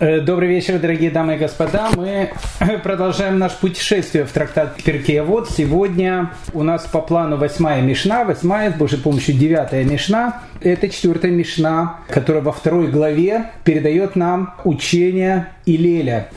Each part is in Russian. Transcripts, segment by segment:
Э, добрый вечер, дорогие дамы и господа. Мы продолжаем наше путешествие в трактат Вот. Сегодня у нас по плану восьмая Мишна, восьмая, с Божьей помощью девятая Мишна. Это четвертая Мишна, которая во второй главе передает нам учение Илеля.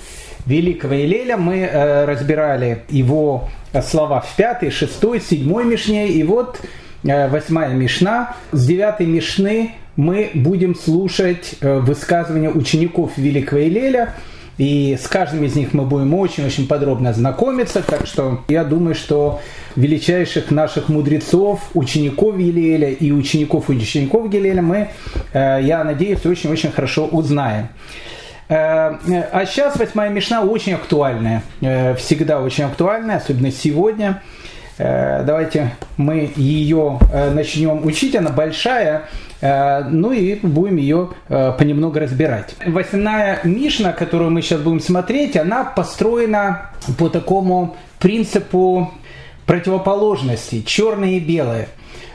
Великого Илеля мы э, разбирали его слова в пятой, шестой, седьмой Мишне. И вот восьмая Мишна. С девятой Мишны мы будем слушать э, высказывания учеников Великого Илеля, и с каждым из них мы будем очень-очень подробно знакомиться, так что я думаю, что величайших наших мудрецов, учеников Елеля и учеников учеников Гелеля мы, э, я надеюсь, очень-очень хорошо узнаем. Э, а сейчас восьмая Мишна очень актуальная, всегда очень актуальная, особенно сегодня – Э, давайте мы ее э, начнем учить. Она большая, э, ну и будем ее понемногу разбирать. Восьмая Мишна, которую мы сейчас будем смотреть, она построена по такому принципу противоположности, черное и белое.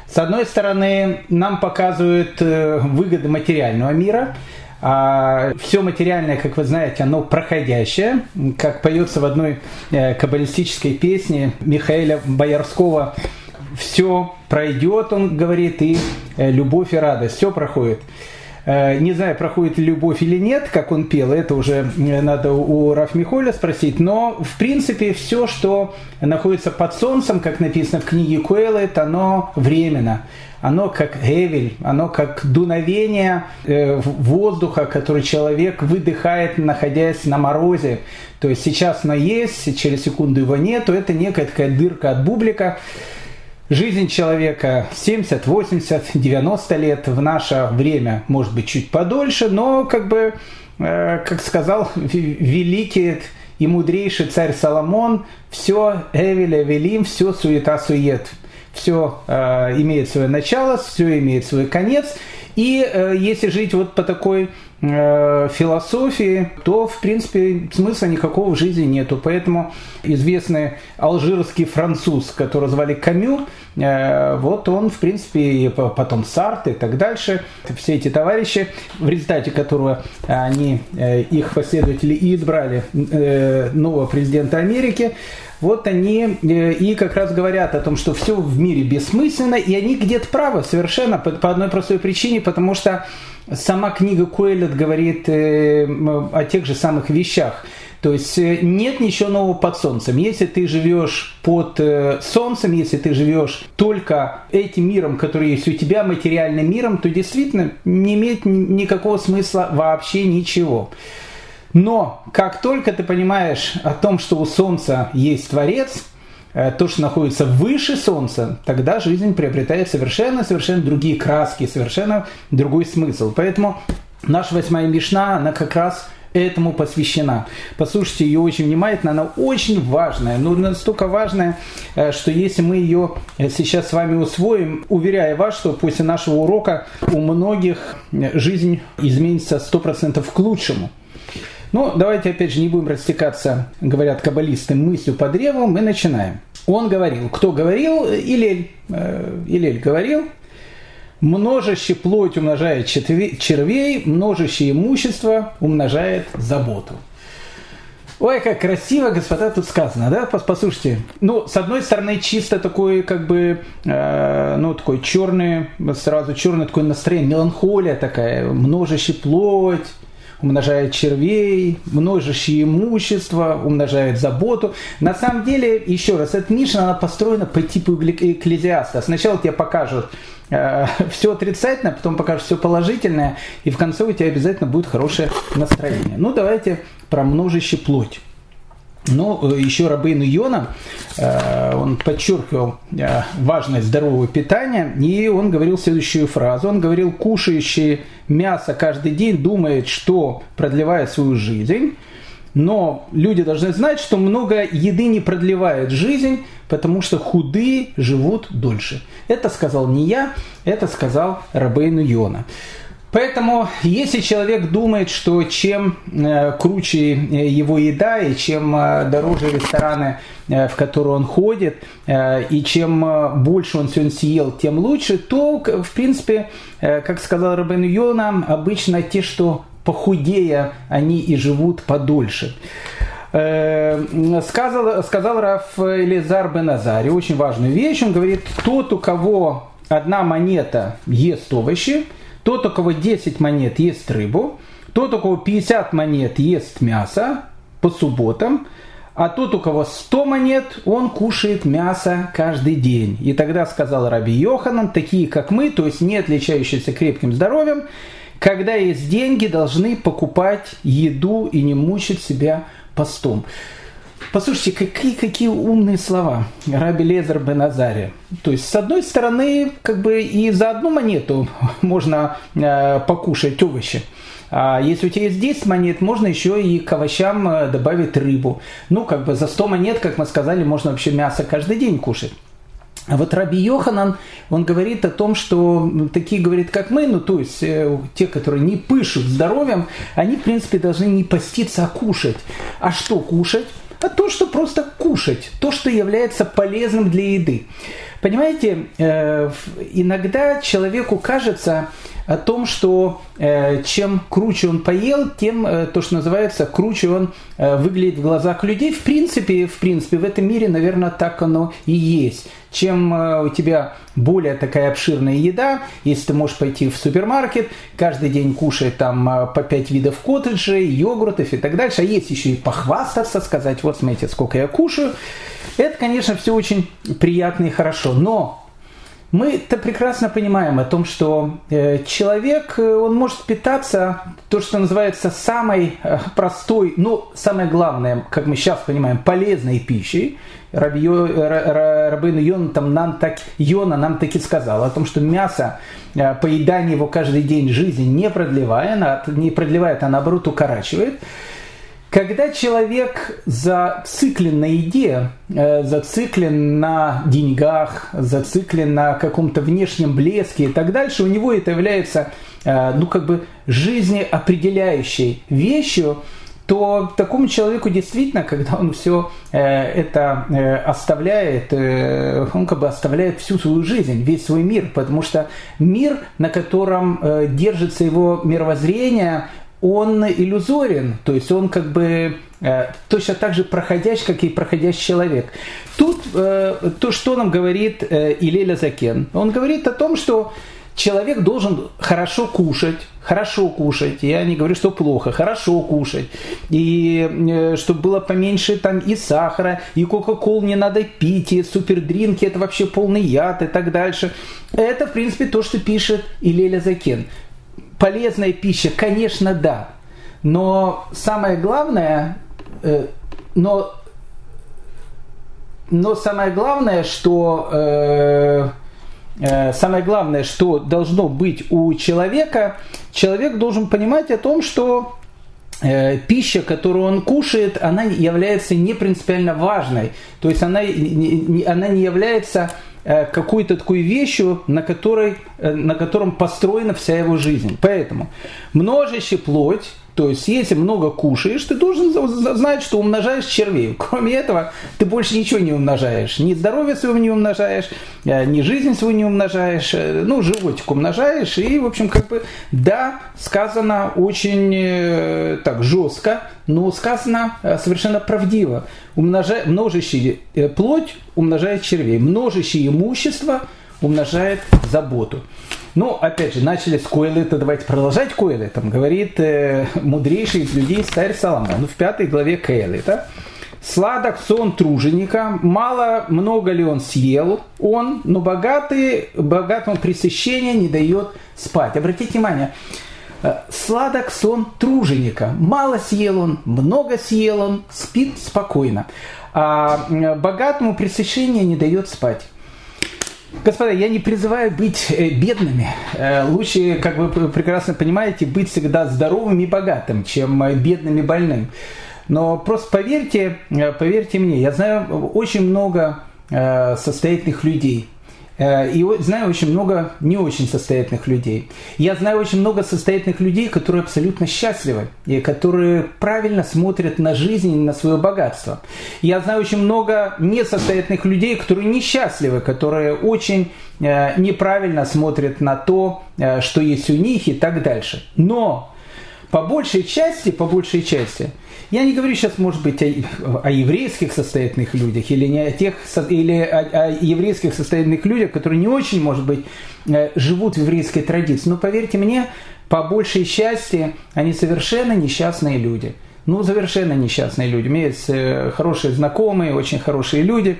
С одной стороны, нам показывают выгоды материального мира – а все материальное, как вы знаете, оно проходящее. Как поется в одной э, каббалистической песне Михаила Боярского, все пройдет, он говорит, и э, любовь и радость, все проходит. Э, не знаю, проходит ли любовь или нет, как он пел, это уже надо у Раф Михоля спросить, но в принципе все, что находится под солнцем, как написано в книге Куэлет, оно временно оно как гевель, оно как дуновение э, воздуха, который человек выдыхает, находясь на морозе. То есть сейчас оно есть, через секунду его нет, то это некая такая дырка от бублика. Жизнь человека 70, 80, 90 лет в наше время может быть чуть подольше, но как бы, э, как сказал великий и мудрейший царь Соломон, все Эвеля Велим, все суета-сует все э, имеет свое начало, все имеет свой конец. И э, если жить вот по такой э, философии, то, в принципе, смысла никакого в жизни нету. Поэтому известный алжирский француз, которого звали Камю, э, вот он, в принципе, потом Сарт и так дальше, все эти товарищи, в результате которого они, э, их последователи и избрали э, нового президента Америки, вот они э, и как раз говорят о том, что все в мире бессмысленно, и они где-то правы совершенно по, по одной простой причине, потому что сама книга Куэлет говорит э, о тех же самых вещах. То есть э, нет ничего нового под солнцем. Если ты живешь под солнцем, если ты живешь только этим миром, который есть у тебя, материальным миром, то действительно не имеет никакого смысла вообще ничего. Но как только ты понимаешь о том, что у Солнца есть Творец, э, то, что находится выше Солнца, тогда жизнь приобретает совершенно-совершенно другие краски, совершенно другой смысл. Поэтому наша восьмая Мишна, она как раз этому посвящена. Послушайте ее очень внимательно, она очень важная, но настолько важная, э, что если мы ее э, сейчас с вами усвоим, уверяю вас, что после нашего урока у многих жизнь изменится 100% к лучшему. Ну, давайте опять же не будем растекаться, говорят каббалисты, мыслью по древу, мы начинаем. Он говорил, кто говорил? Илель. Э, Илель говорил, множащий плоть умножает червей, множащее имущество умножает заботу. Ой, как красиво, господа, тут сказано, да? Послушайте. Ну, с одной стороны, чисто такой, как бы, э, ну, такой черный, сразу черный такой настроение, меланхолия такая, множащий плоть, умножает червей, множащее имущество, умножает заботу. На самом деле, еще раз, эта Мишна, она построена по типу экклезиаста. Сначала тебе покажут э, все отрицательное, потом покажут все положительное, и в конце у тебя обязательно будет хорошее настроение. Ну, давайте про множащее плоть. Но э, еще Рабейн Йона, э, он подчеркивал э, важность здорового питания, и он говорил следующую фразу. Он говорил, кушающий мясо каждый день думает, что продлевает свою жизнь, но люди должны знать, что много еды не продлевает жизнь, потому что худые живут дольше. Это сказал не я, это сказал Рабейн Йона. Поэтому, если человек думает, что чем э, круче э, его еда и чем э, дороже рестораны, в которые он ходит, и чем больше он сегодня съел, тем лучше, то, в принципе, как сказал Рабен Йона, обычно те, что похудея они и живут подольше. Сказал, сказал Раф Элизар Беназари очень важную вещь. Он говорит, тот, у кого одна монета ест овощи, тот, у кого 10 монет ест рыбу, тот, у кого 50 монет ест мясо по субботам, а тот, у кого 100 монет, он кушает мясо каждый день. И тогда сказал Раби Йоханан, такие как мы, то есть не отличающиеся крепким здоровьем, когда есть деньги, должны покупать еду и не мучить себя постом. Послушайте, какие, какие умные слова Раби Лезер Беназари. То есть, с одной стороны, как бы и за одну монету можно э, покушать овощи. А если у тебя есть 10 монет, можно еще и к овощам э, добавить рыбу. Ну, как бы за 100 монет, как мы сказали, можно вообще мясо каждый день кушать. А вот Раби Йоханан, он говорит о том, что такие, говорит, как мы, ну то есть э, те, которые не пышут здоровьем, они, в принципе, должны не поститься, а кушать. А что кушать? А то, что просто кушать, то, что является полезным для еды. Понимаете, э, иногда человеку кажется, о том, что э, чем круче он поел, тем э, то, что называется, круче он э, выглядит в глазах людей. В принципе, в принципе, в этом мире, наверное, так оно и есть. Чем у тебя более такая обширная еда, если ты можешь пойти в супермаркет, каждый день кушать там по 5 видов коттеджей, йогуртов и так дальше, а есть еще и похвастаться, сказать, вот смотрите, сколько я кушаю. Это, конечно, все очень приятно и хорошо, но мы-то прекрасно понимаем о том, что э, человек, э, он может питаться то, что называется самой э, простой, ну, самое главное, как мы сейчас понимаем, полезной пищей. Рабин Йона, там, нам так, Йона нам таки сказал о том, что мясо, поедание его каждый день жизни не продлевает, не продлевает, а наоборот укорачивает. Когда человек зациклен на еде, э, зациклен на деньгах, зациклен на каком-то внешнем блеске и так дальше, у него это является, э, ну, как бы жизнеопределяющей вещью, то такому человеку действительно, когда он все э, это оставляет, он как бы оставляет всю свою жизнь, весь свой мир, потому что мир, на котором держится его мировоззрение, он иллюзорен, то есть он как бы э, точно так же проходящий, как и проходящий человек. Тут э, то, что нам говорит э, Илеля Закен, он говорит о том, что человек должен хорошо кушать, хорошо кушать, я не говорю, что плохо, хорошо кушать, и чтобы было поменьше там и сахара, и кока-кол не надо пить, и супердринки это вообще полный яд и так дальше. Это, в принципе, то, что пишет Илеля Закен полезная пища, конечно, да. Но самое главное, э, но, но самое главное, что э, э, самое главное, что должно быть у человека, человек должен понимать о том, что э, пища, которую он кушает, она является не принципиально важной. То есть она, она не является какой-то такой вещью, на, которой, э, на котором построена вся его жизнь. Поэтому множище плоть, то есть, если много кушаешь, ты должен знать, что умножаешь червей. Кроме этого, ты больше ничего не умножаешь. Ни здоровье своего не умножаешь, э, ни жизнь свою не умножаешь, ну, животик умножаешь. И, в общем, как бы, да, сказано очень так жестко, но сказано совершенно правдиво умножает, множащий э, плоть умножает червей, множащий имущество умножает заботу. Ну, опять же, начали с Койлета, давайте продолжать Койлетом. Говорит э, мудрейший из людей старь Соломон в пятой главе Койлета. Сладок сон труженика, мало, много ли он съел он, но богатый, богатому пресыщения не дает спать. Обратите внимание, Э, сладок сон труженика. Мало съел он, много съел он, спит спокойно. А богатому пресыщение не дает спать. Господа, я не призываю быть э, бедными. Э, лучше, как вы прекрасно понимаете, быть всегда здоровым и богатым, чем бедным и больным. Но просто поверьте, поверьте мне, я знаю очень много состоятельных людей, Э, и знаю очень много не очень состоятельных людей. Я знаю очень много состоятельных людей, которые абсолютно счастливы и которые правильно смотрят на жизнь и на свое богатство. Я знаю очень много несостоятельных людей, которые несчастливы, которые очень э, неправильно смотрят на то, э, что есть у них и так дальше. Но по большей части, по большей части, я не говорю сейчас, может быть, о, о еврейских состоятельных людях или не о тех, или о, о еврейских состоятельных людях, которые не очень, может быть, э, живут в еврейской традиции. Но поверьте мне, по большей части они совершенно несчастные люди. Ну, совершенно несчастные люди. У меня есть э, хорошие знакомые, очень хорошие люди.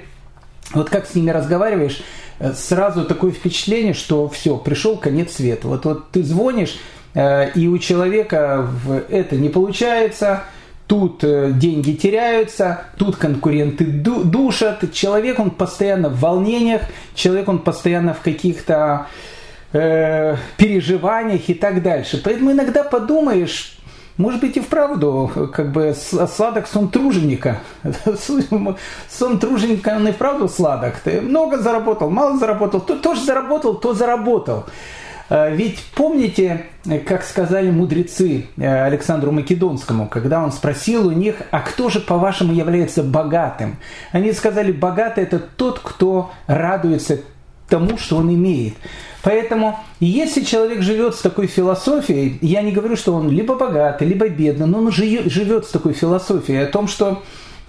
Вот как с ними разговариваешь, э, сразу такое впечатление, что все, пришел конец света. Вот, вот ты звонишь, и у человека это не получается – тут э, деньги теряются, тут конкуренты душат, человек он постоянно в волнениях, человек он постоянно в каких-то э, переживаниях и так дальше. Поэтому иногда подумаешь, может быть и вправду, как бы сладок сон труженика. Сон труженика, он и вправду сладок. Ты много заработал, мало заработал, то тоже заработал, то заработал. Э, ведь помните, э, как сказали мудрецы э, Александру Македонскому, когда он спросил у них, а кто же, по-вашему, является богатым? Они сказали, богатый это тот, кто радуется тому, что он имеет. Поэтому, если человек живет с такой философией, я не говорю, что он либо богатый, либо бедный, но он живет с такой философией о том, что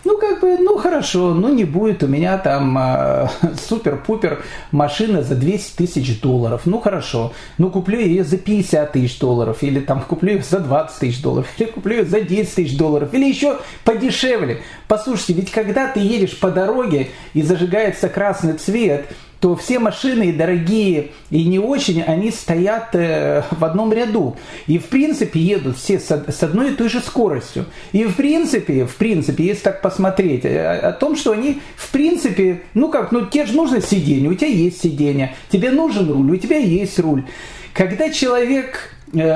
ну, как бы, ну, хорошо, ну, не будет у меня там э, супер-пупер машина за 200 тысяч долларов. Ну, хорошо. Ну, куплю ее за 50 тысяч долларов. Или там куплю ее за 20 тысяч долларов. Или куплю ее за 10 тысяч долларов. Или еще подешевле. Послушайте, ведь когда ты едешь по дороге и зажигается красный цвет, то все машины, и дорогие, и не очень, они стоят э, в одном ряду. И в принципе едут все с одной и той же скоростью. И в принципе, в принципе, если так посмотреть, э, о том, что они в принципе, ну как, ну тебе же нужно сиденье, у тебя есть сиденье, тебе нужен руль, у тебя есть руль. Когда человек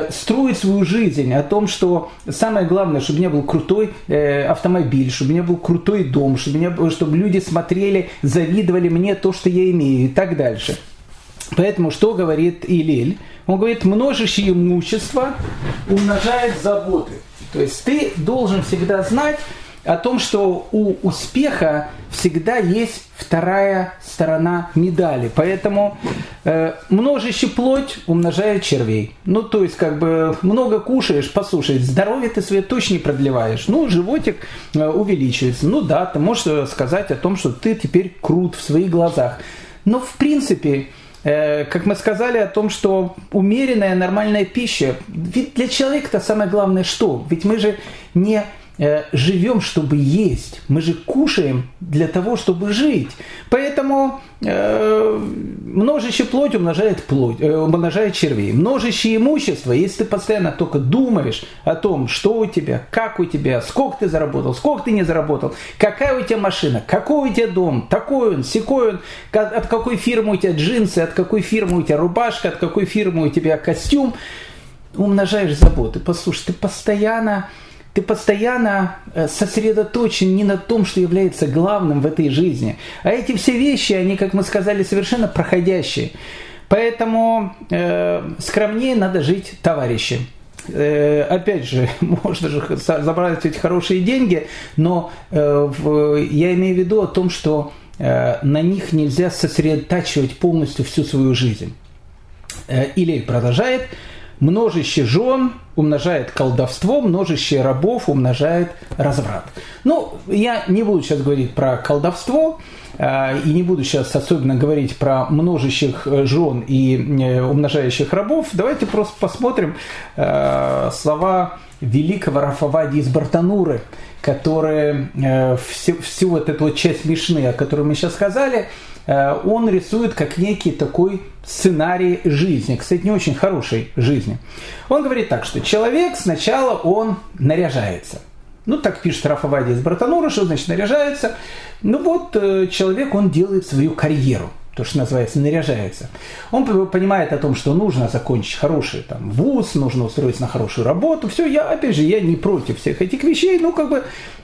строить свою жизнь о том, что самое главное, чтобы у меня был крутой э, автомобиль, чтобы у меня был крутой дом, чтобы, меня, чтобы люди смотрели, завидовали мне то, что я имею и так дальше. Поэтому что говорит Илель? Он говорит, множащее имущество умножает заботы. То есть ты должен всегда знать, о том, что у успеха всегда есть вторая сторона медали. Поэтому э, множище плоть умножает червей. Ну, то есть, как бы много кушаешь, послушай, здоровье ты свое точно не продлеваешь. Ну, животик э, увеличивается. Ну да, ты можешь сказать о том, что ты теперь крут в своих глазах. Но в принципе, э, как мы сказали о том, что умеренная нормальная пища, ведь для человека это самое главное что? Ведь мы же не Э, живем, чтобы есть. Мы же кушаем для того, чтобы жить. Поэтому э, множище плоть умножает плоть, э, умножает червей. Множище имущества, если ты постоянно только думаешь о том, что у тебя, как у тебя, сколько ты заработал, сколько ты не заработал, какая у тебя машина, какой у тебя дом, такой он, секой он, от какой фирмы у тебя джинсы, от какой фирмы у тебя рубашка, от какой фирмы у тебя костюм, умножаешь заботы. Послушай, ты постоянно ты постоянно э, сосредоточен не на том, что является главным в этой жизни. А эти все вещи, они, как мы сказали, совершенно проходящие. Поэтому э, скромнее надо жить, товарищи. Э, опять же, можно же забрать эти хорошие деньги, но э, в, я имею в виду о том, что э, на них нельзя сосредотачивать полностью всю свою жизнь. Э, Или продолжает, множище жен умножает колдовство, множище рабов умножает разврат. Ну, я не буду сейчас говорить про колдовство, э, и не буду сейчас особенно говорить про множащих э, жен и э, умножающих рабов. Давайте просто посмотрим слова великого Рафавади из Бартануры, которые всю, всю вот эту вот часть Мишны, о которой мы сейчас сказали, Э, он рисует как некий такой сценарий жизни, кстати, не очень хорошей жизни. Он говорит так, что человек сначала он наряжается. Ну, так пишет Рафавади из Братанура, что значит наряжается. Ну вот, э, человек, он делает свою карьеру то, что называется, наряжается. Он понимает о том, что нужно закончить хороший там, вуз, нужно устроиться на хорошую работу. Все, я, опять же, я не против всех этих вещей, но как бы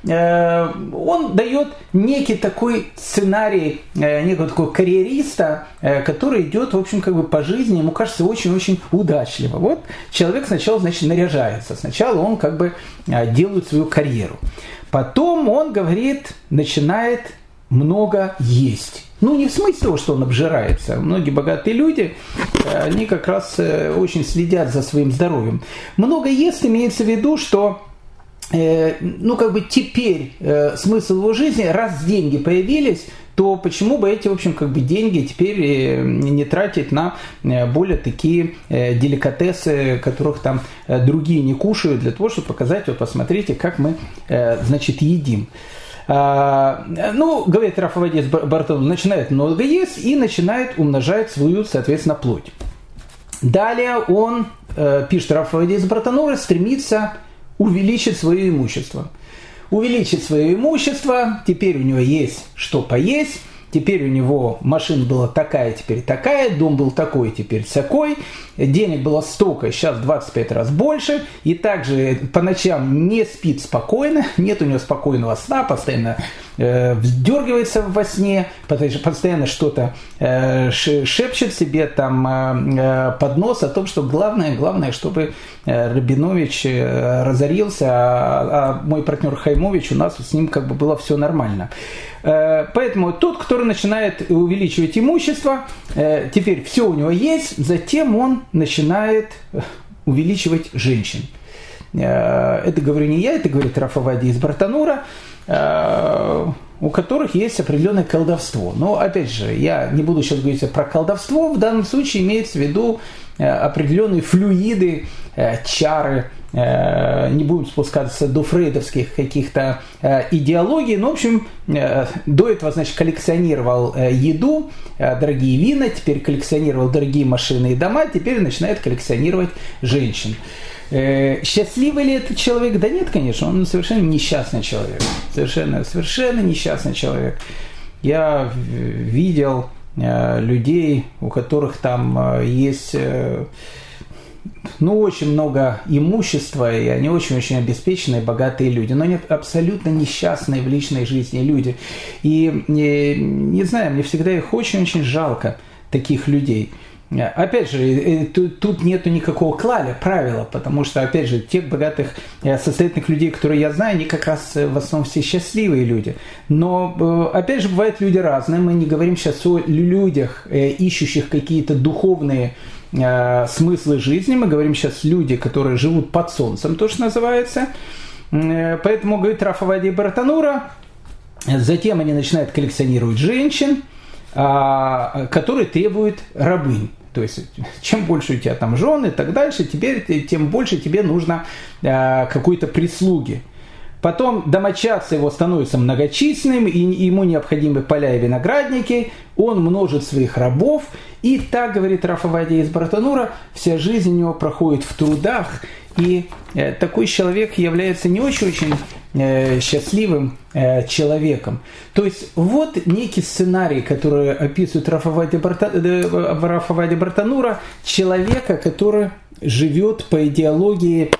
э, он дает некий такой сценарий, э, некого такого карьериста, э, который идет, в общем, как бы по жизни, ему кажется очень-очень удачливо. Вот человек сначала, значит, наряжается, сначала он как бы э, делает свою карьеру. Потом он говорит, начинает много есть. Ну, не в смысле того, что он обжирается. Многие богатые люди, они как раз очень следят за своим здоровьем. Много ест имеется в виду, что ну, как бы теперь смысл его жизни, раз деньги появились, то почему бы эти, в общем, как бы деньги теперь э, не тратить на э, более такие э, деликатесы, которых там другие не кушают, для того, чтобы показать, вот посмотрите, как мы, значит, едим. А, ну, говорит Рафавадис Бартон, начинает много есть и начинает умножать свою, соответственно, плоть. Далее он, пишет Рафавадис Бартонора, стремится увеличить свое имущество – увеличить свое имущество, теперь у него есть что поесть, теперь у него машина была такая, теперь такая, дом был такой, теперь такой, денег было столько, сейчас 25 раз больше, и также по ночам не спит спокойно, нет у него спокойного сна, постоянно э, вздергивается во сне, постоянно что-то э, шепчет себе там э, э, под нос о том, что главное, главное, чтобы э, Рабинович э, разорился, а, а мой партнер Хаймович, у нас с ним как бы было все нормально. Э, поэтому тот, который начинает увеличивать имущество, э, теперь все у него есть, затем он начинает э, увеличивать женщин. Это говорю не я, это говорит Рафавади из Бартанура, у которых есть определенное колдовство. Но, опять же, я не буду сейчас говорить про колдовство, в данном случае имеется в виду определенные флюиды, чары, не будем спускаться до фрейдовских каких-то э, идеологий, но, в общем, э, до этого, значит, коллекционировал еду, дорогие вина, теперь коллекционировал дорогие машины и дома, теперь начинает коллекционировать женщин. Счастливый ли этот человек? Да нет, конечно, он совершенно несчастный человек. Совершенно, совершенно несчастный человек. Я видел людей, у которых там есть ну, очень много имущества, и они очень-очень обеспеченные, богатые люди, но они абсолютно несчастные в личной жизни люди. И, не, не знаю, мне всегда их очень-очень жалко, таких людей. Опять же, э, тут нету никакого клаля, правила, потому что, опять же, тех богатых, э, состоятельных людей, которые я знаю, они как раз э, в основном все счастливые люди. Но, опять же, бывают люди разные. Мы не говорим сейчас о людях, ищущих какие-то духовные э, смыслы жизни. Мы говорим сейчас люди, которые живут под солнцем, то, что называется. Э, поэтому, говорит Рафавади Бартанура, затем они начинают коллекционировать женщин, э, которые требуют рабынь. То есть, чем больше у тебя там жены и так дальше, теперь тем больше тебе нужно э, какой-то прислуги. Потом домочадцы его становятся многочисленным, и ему необходимы поля и виноградники, он множит своих рабов, и так, говорит Рафавадия из Братанура, вся жизнь у него проходит в трудах, и э, такой человек является не очень-очень э, счастливым э, человеком. То есть вот некий сценарий, который описывает Рафавади, Барта, Бартанура, человека, который живет по идеологии,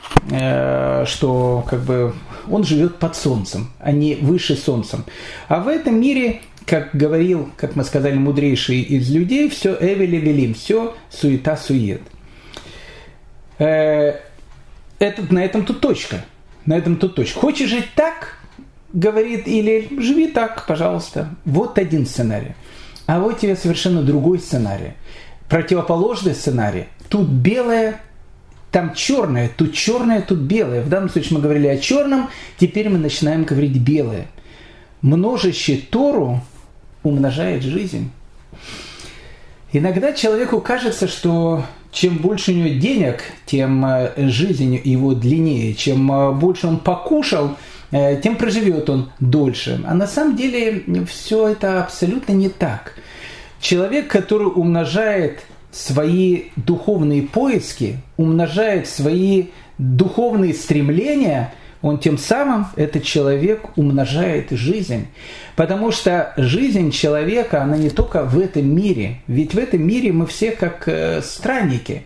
что как бы он живет под солнцем, а не выше солнцем. А в этом мире как говорил, как мы сказали, мудрейший из людей, все эвели велим, все суета-сует. Этот, на этом тут точка. На этом тут точка. Хочешь жить так, говорит или живи так, пожалуйста. Вот один сценарий. А вот тебе совершенно другой сценарий. Противоположный сценарий. Тут белое, там черное, тут черное, тут белое. В данном случае мы говорили о черном, теперь мы начинаем говорить белое. Множащий Тору умножает жизнь. Иногда человеку кажется, что чем больше у него денег, тем э, жизнь его длиннее. Чем э, больше он покушал, э, тем проживет он дольше. А на самом деле все это абсолютно не так. Человек, который умножает свои духовные поиски, умножает свои духовные стремления – он тем самым, этот человек умножает жизнь. Потому что жизнь человека, она не только в этом мире. Ведь в этом мире мы все как э, странники.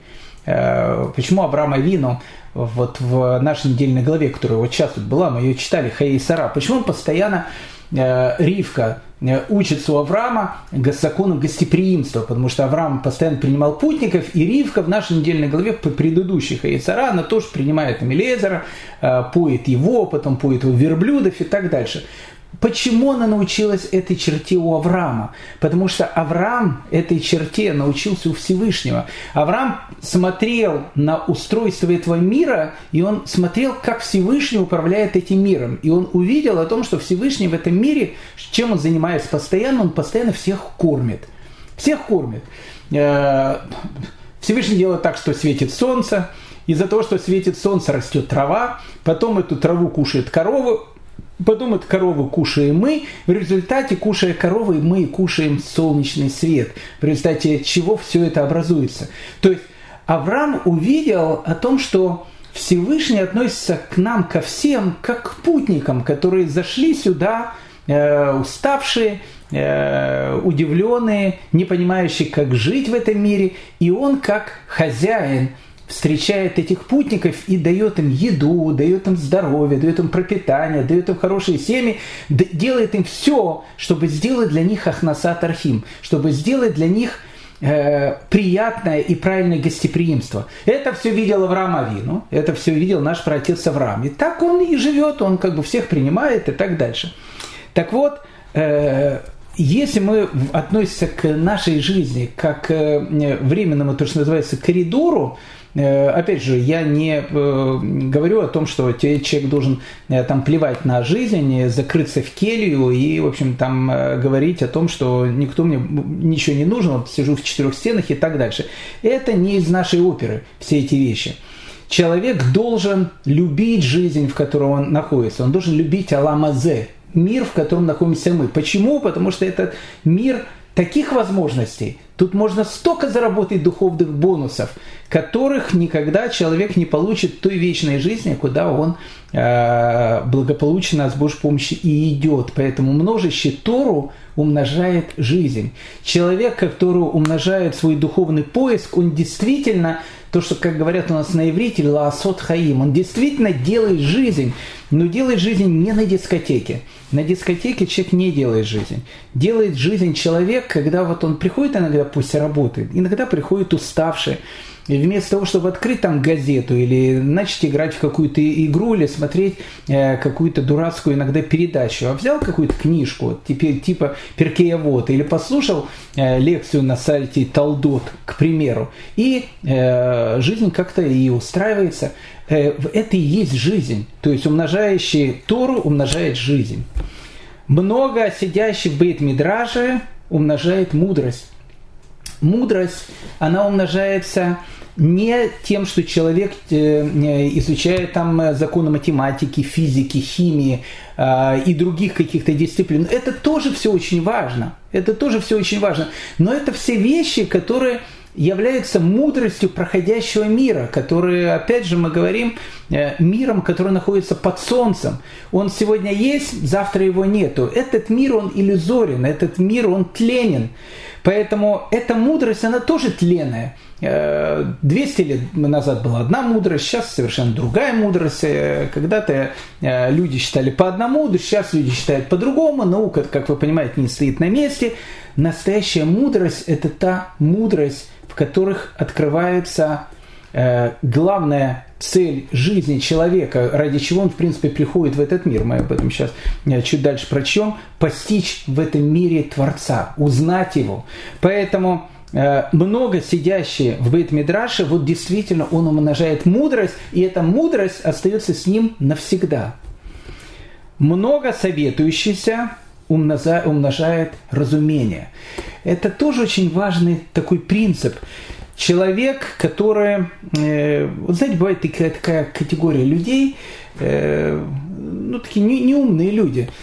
Э, почему Авраам Авину вот в нашей недельной главе, которая вот сейчас тут была, мы ее читали, Хаи Сара, почему он постоянно Ривка э, учится у Авраама законам гостеприимства, потому что Авраам постоянно принимал путников, и Ривка в нашей недельной главе предыдущих Яйцара, она тоже принимает Амелезера, э, поет его, потом поет его верблюдов и так дальше. Почему она научилась этой черте у Авраама? Потому что Авраам этой черте научился у Всевышнего. Авраам смотрел на устройство этого мира, и он смотрел, как Всевышний управляет этим миром. И он увидел о том, что Всевышний в этом мире, чем он занимается постоянно, он постоянно всех кормит. Всех кормит. Э, Всевышний делает так, что светит солнце, из-за того, что светит солнце, растет трава, потом эту траву кушает корова, Потом эту корову кушаем мы, в результате, кушая коровы, мы кушаем солнечный свет, в результате чего все это образуется. То есть Авраам увидел о том, что Всевышний относится к нам, ко всем, как к путникам, которые зашли сюда, э, уставшие, э, удивленные, не понимающие, как жить в этом мире, и он как хозяин – встречает этих путников и дает им еду, дает им здоровье, дает им пропитание, дает им хорошие семьи, делает им все, чтобы сделать для них ахнасат архим, чтобы сделать для них э, приятное и правильное гостеприимство. Это все видел Авраам Авину, это все видел наш праотец Авраам. И так он и живет, он как бы всех принимает и так дальше. Так вот, э, если мы относимся к нашей жизни как к э, временному, то, что называется, коридору, опять же, я не э, говорю о том, что человек должен э, там плевать на жизнь, закрыться в келью и, в общем, там говорить о том, что никто мне ничего не нужен, вот сижу в четырех стенах и так дальше. Это не из нашей оперы, все эти вещи. Человек должен любить жизнь, в которой он находится. Он должен любить Аламазе, мир, в котором находимся мы. Почему? Потому что этот мир таких возможностей. Тут можно столько заработать духовных бонусов, которых никогда человек не получит той вечной жизни, куда он э, благополучно с Божьей помощью и идет. Поэтому множащий Тору умножает жизнь. Человек, который умножает свой духовный поиск, он действительно то, что, как говорят у нас на иврите, лаасот хаим, он действительно делает жизнь, но делает жизнь не на дискотеке. На дискотеке человек не делает жизнь. Делает жизнь человек, когда вот он приходит иногда, пусть работает, иногда приходит уставший, и вместо того, чтобы открыть там газету или начать играть в какую-то игру или смотреть э, какую-то дурацкую иногда передачу, а взял какую-то книжку, теперь типа Перкея Вот, или послушал э, лекцию на сайте Талдот, к примеру, и э, жизнь как-то и устраивается. Э, это и есть жизнь. То есть умножающий Тору умножает жизнь. Много сидящих в Бейт-Мидраже умножает мудрость. Мудрость, она умножается не тем, что человек э, э, изучает там э, законы математики, физики, химии и других каких-то дисциплин. Это тоже все очень важно. Это тоже все очень важно. Но это все вещи, которые являются мудростью проходящего мира, который, опять же, мы говорим, миром, который находится под солнцем. Он сегодня есть, завтра его нету. Этот мир, он иллюзорен, этот мир, он тленен. Поэтому эта мудрость, она тоже тленная. 200 э, лет назад была одна мудрость, сейчас совершенно другая мудрость. Э, когда-то э, люди считали по одному, сейчас люди считают по-другому. Наука, как вы понимаете, не стоит на месте. Настоящая мудрость – это та мудрость, которых открывается главная цель жизни человека, ради чего он, в принципе, приходит в этот мир. Мы об этом сейчас чуть дальше прочтем. Постичь в этом мире Творца, узнать его. Поэтому Э, много сидящие в бейт Мидраше, вот действительно он умножает мудрость, и эта мудрость остается с ним навсегда. Много советующийся умножает разумение. Это тоже очень важный такой принцип. Человек, который, э, знаете, бывает такая, такая категория людей, э, ну, такие неумные люди –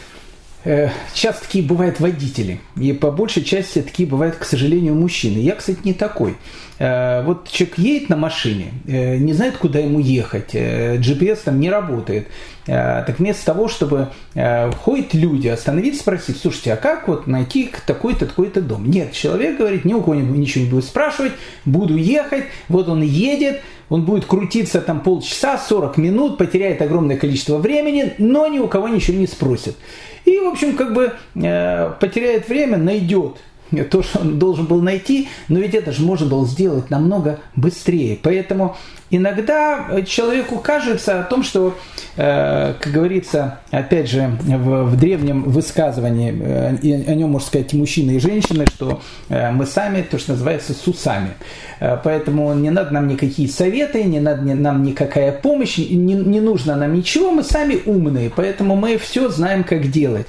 Э, часто такие бывают водители. И по большей части такие бывают, к сожалению, мужчины. Я, кстати, не такой. Э, вот человек едет на машине, э, не знает, куда ему ехать, GPS там не работает. Так вместо того, чтобы ходят люди, остановиться, спросить, слушайте, а как вот найти такой-то, такой-то дом? Нет, человек говорит, ни у кого ничего не будет спрашивать, буду ехать, вот он едет, он будет крутиться там полчаса, 40 минут, потеряет огромное количество времени, но ни у кого ничего не спросит. И, в общем, как бы э, потеряет время, найдет то, что он должен был найти, но ведь это же можно было сделать намного быстрее. Поэтому иногда человеку кажется о том, что, э, как говорится, опять же, в, в древнем высказывании, э, о нем можно сказать мужчины и женщины, что э, мы сами, то, что называется, с усами. Э, поэтому не надо нам никакие советы, не надо нам никакая помощь, не, не нужно нам ничего, мы сами умные, поэтому мы все знаем, как делать.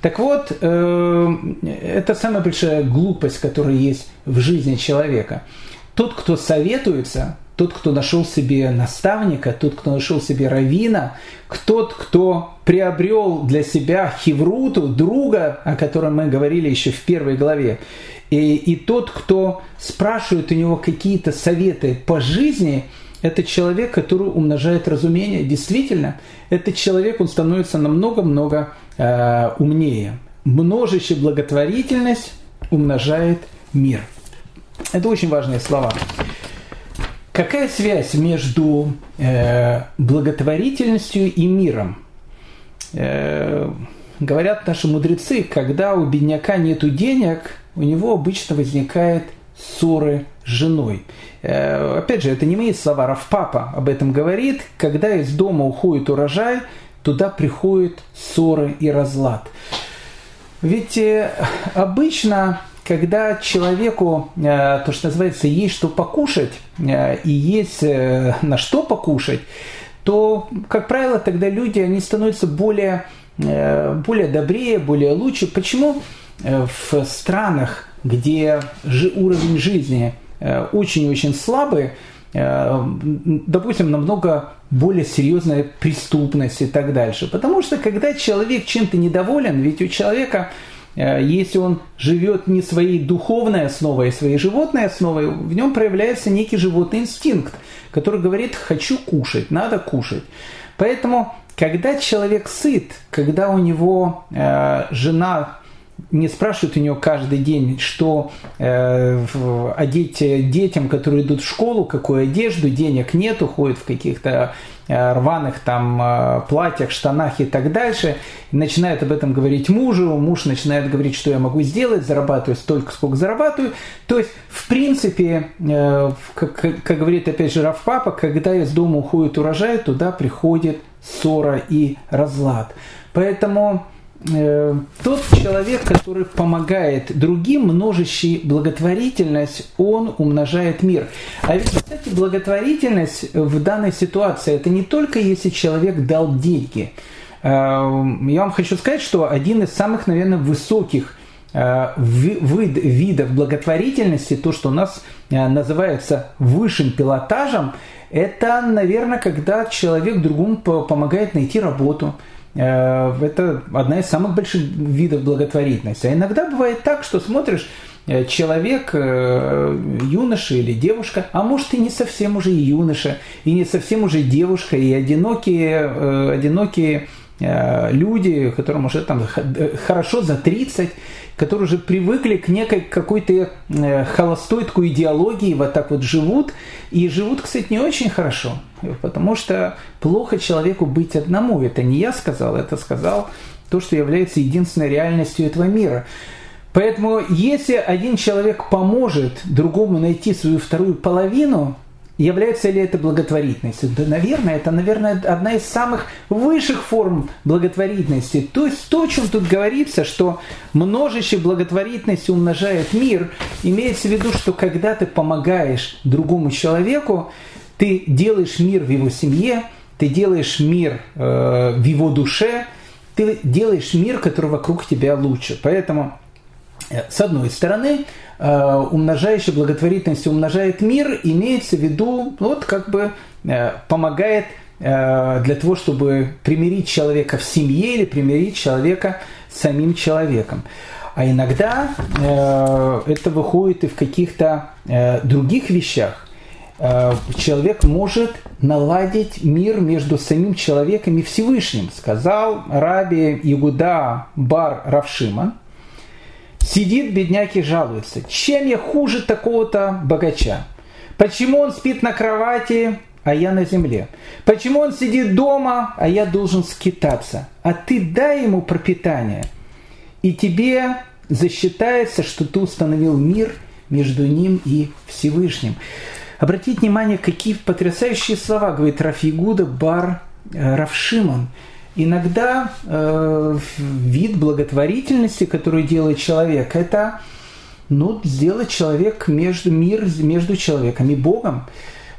Так вот, э, это самая большая глупость, которая есть в жизни человека. Тот, кто советуется, тот, кто нашел себе наставника, тот, кто нашел себе равина, тот, кто приобрел для себя хевруту, друга, о котором мы говорили еще в первой главе, и, и тот, кто спрашивает у него какие-то советы по жизни, это человек, который умножает разумение. Действительно, этот человек, он становится намного-много э, умнее. Множащая благотворительность умножает мир. Это очень важные слова. Какая связь между э, благотворительностью и миром? Э, говорят наши мудрецы, когда у бедняка нет денег, у него обычно возникает ссоры с женой. Э, опять же, это не мои слова, Рафпапа об этом говорит. Когда из дома уходит урожай, туда приходят ссоры и разлад. Ведь э, обычно когда человеку, э, то, что называется, есть что покушать э, и есть на что покушать, то, как правило, тогда люди, они становятся более, более добрее, более лучше. Почему в странах, где уровень жизни очень-очень слабый, допустим, намного более серьезная преступность и так дальше. Потому что когда человек чем-то недоволен, ведь у человека Э, если он живет не своей духовной основой, а своей животной основой, в нем проявляется некий животный инстинкт, который говорит «хочу кушать, надо кушать». Поэтому, когда человек сыт, когда у него э, жена не спрашивают у него каждый день, что э, одеть детям, которые идут в школу, какую одежду, денег нет, уходят в каких-то Э, рваных там э, платьях, штанах и так дальше, начинает об этом говорить мужу, муж начинает говорить, что я могу сделать, зарабатываю столько, сколько зарабатываю. То есть, в принципе, э, как, как говорит опять же Рафпапа, когда из дома уходит урожай, туда приходит ссора и разлад. Поэтому тот человек, который помогает другим, множащий благотворительность, он умножает мир. А ведь, кстати, благотворительность в данной ситуации, это не только если человек дал деньги. Э, я вам хочу сказать, что один из самых, наверное, высоких э, вид, видов благотворительности, то, что у нас называется высшим пилотажем, это, наверное, когда человек другому помогает найти работу, Э, это одна из самых больших видов благотворительности. А иногда бывает так, что смотришь, э, человек, э, юноша или девушка, а может и не совсем уже юноша, и не совсем уже девушка, и одинокие, одинокие люди, которым уже там хорошо за 30, которые уже привыкли к некой какой-то э, холостой такой идеологии, вот так вот живут, и живут, кстати, не очень хорошо, потому что плохо человеку быть одному. Это не я сказал, это сказал то, что является единственной реальностью этого мира. Поэтому если один человек поможет другому найти свою вторую половину, Является ли это благотворительностью? Да, наверное, это, наверное, одна из самых высших форм благотворительности. То есть то, о чем тут говорится, что множище благотворительности умножает мир, имеется в виду, что когда ты помогаешь другому человеку, ты делаешь мир в его семье, ты делаешь мир э, в его душе, ты делаешь мир, который вокруг тебя лучше. Поэтому, э, с одной стороны, Э, умножающая благотворительность умножает мир, имеется в виду, вот как бы э, помогает э, для того, чтобы примирить человека в семье или примирить человека с самим человеком. А иногда это выходит и в каких-то других вещах. Человек может наладить мир между самим человеком и Всевышним, сказал Раби Игуда Бар Равшима. Сидит бедняк и жалуется. Чем я хуже такого-то богача? Почему он спит на кровати, а я на земле? Почему он сидит дома, а я должен скитаться? А ты дай ему пропитание, и тебе засчитается, что ты установил мир между ним и Всевышним. Обратите внимание, какие потрясающие слова говорит Рафигуда Бар э, Равшиман. Иногда э, вид благотворительности, который делает человек, это ну, сделать человек между, мир между человеком и Богом.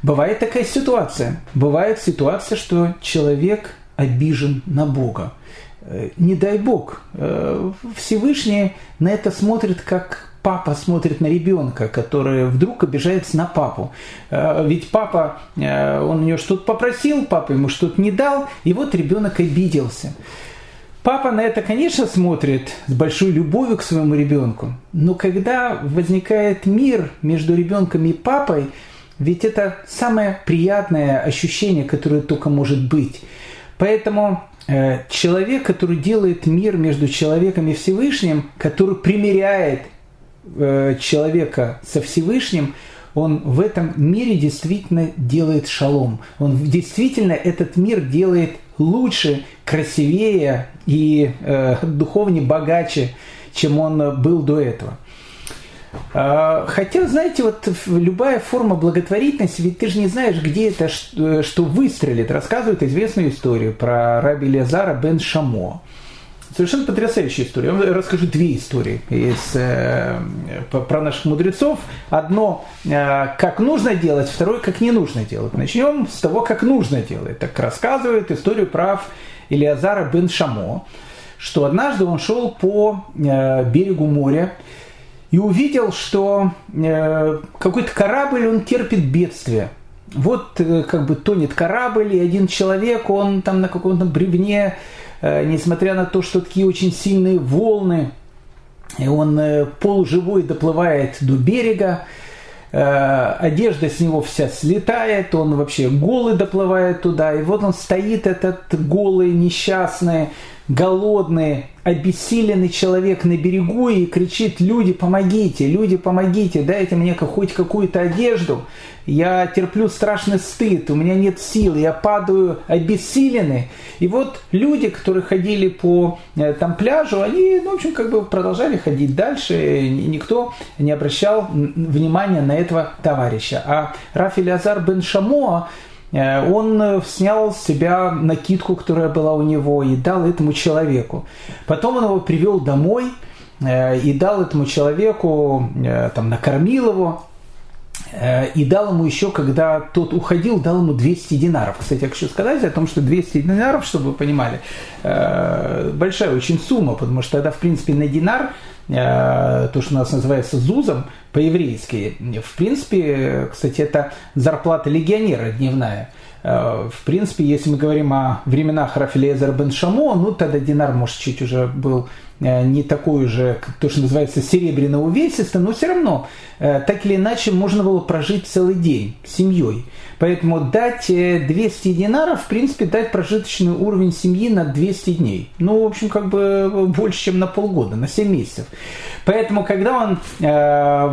Бывает такая ситуация. Бывает ситуация, что человек обижен на Бога. Э, не дай Бог. Э, Всевышний на это смотрит как папа смотрит на ребенка, который вдруг обижается на папу. Э, ведь папа, он у него что-то попросил, папа ему что-то не дал, и вот ребенок обиделся. Папа на это, конечно, смотрит с большой любовью к своему ребенку, но когда возникает мир между ребенком и папой, ведь это самое приятное ощущение, которое только может быть. Поэтому э, человек, который делает мир между человеком и Всевышним, который примиряет э, человека со Всевышним, он в этом мире действительно делает шалом. Он действительно этот мир делает лучше, красивее и э, духовнее, богаче, чем он был до этого. А, хотя, знаете, вот любая форма благотворительности, ведь ты же не знаешь, где это, что выстрелит. Рассказывают известную историю про раби Лезара бен Шамо. Совершенно потрясающая история. Я вам расскажу две истории из, э, про наших мудрецов. Одно, э, как нужно делать, второе, как не нужно делать. Начнем с того, как нужно делать. Так рассказывает историю прав Илиазара бен Шамо, что однажды он шел по э, берегу моря, и увидел, что э, какой-то корабль, он терпит бедствие. Вот э, как бы тонет корабль, и один человек, он там на каком-то бревне, несмотря на то, что такие очень сильные волны, и он э, полуживой доплывает до берега, э, одежда с него вся слетает, он вообще голый доплывает туда, и вот он стоит этот голый, несчастный, голодный, обессиленный человек на берегу и кричит, люди, помогите, люди, помогите, дайте мне хоть какую-то одежду, я терплю страшный стыд, у меня нет сил, я падаю обессиленный. И вот люди, которые ходили по э, там пляжу, они, ну, в общем, как бы продолжали ходить дальше, никто не обращал внимания на этого товарища. А Рафиль Азар бен Шамоа, он э, снял с себя накидку, которая была у него, и дал этому человеку. Потом он его привел домой э, и дал этому человеку, там, накормил его, и дал ему еще, когда тот уходил, дал ему 200 динаров. Кстати, я хочу сказать о том, что 200 динаров, чтобы вы понимали, большая очень сумма, потому что тогда, в принципе, на динар то, что у нас называется зузом по-еврейски. В принципе, кстати, это зарплата легионера дневная. Э, в принципе, если мы говорим о временах Рафилезера бен Шамо, ну тогда динар, может, чуть уже был э, не такой уже, то, что называется, серебряного увесистым, но все равно, э, так или иначе, можно было прожить целый день с семьей. Поэтому дать 200 динаров, в принципе, дать прожиточный уровень семьи на 200 дней. Ну, в общем, как бы больше, чем на полгода, на 7 месяцев. Поэтому, когда он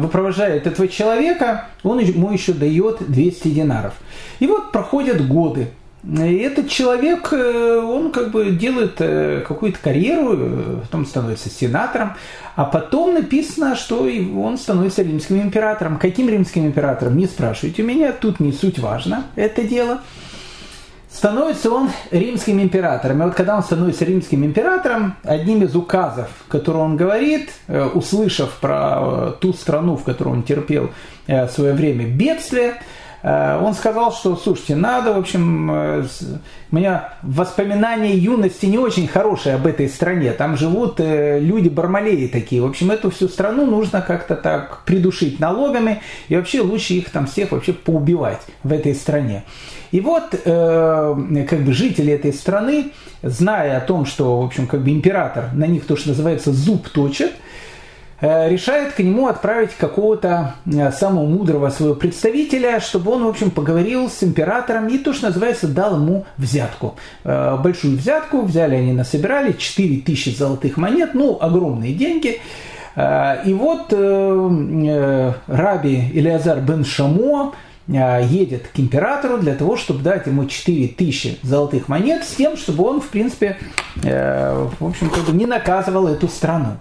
выпровождает этого человека, он ему еще дает 200 динаров. И вот проходят годы. И этот человек, э, он как бы делает э, какую-то карьеру, э, потом становится сенатором, а потом написано, что он становится римским императором. Каким римским императором? Не спрашивайте у меня, тут не суть важно это дело. Становится он римским императором. И вот когда он становится римским императором, одним из указов, который он говорит, услышав про ту страну, в которой он терпел в свое время бедствие, он сказал, что, слушайте, надо, в общем, э, у меня воспоминания юности не очень хорошие об этой стране. Там живут э, люди бармалеи такие. В общем, эту всю страну нужно как-то так придушить налогами. И вообще лучше их там всех вообще поубивать в этой стране. И вот как бы жители этой страны, зная о том, что, в общем, как бы император на них то, что называется, зуб точит, Э, решает к нему отправить какого-то э, самого мудрого своего представителя, чтобы он, в общем, поговорил с императором и то, что называется, дал ему взятку. Э, большую взятку взяли они, насобирали 4000 золотых монет, ну, огромные деньги. И вот раби Илиазар бен Шамо едет к императору для того, чтобы дать ему 4000 золотых монет с тем, чтобы он, в принципе, в общем, не наказывал эту страну.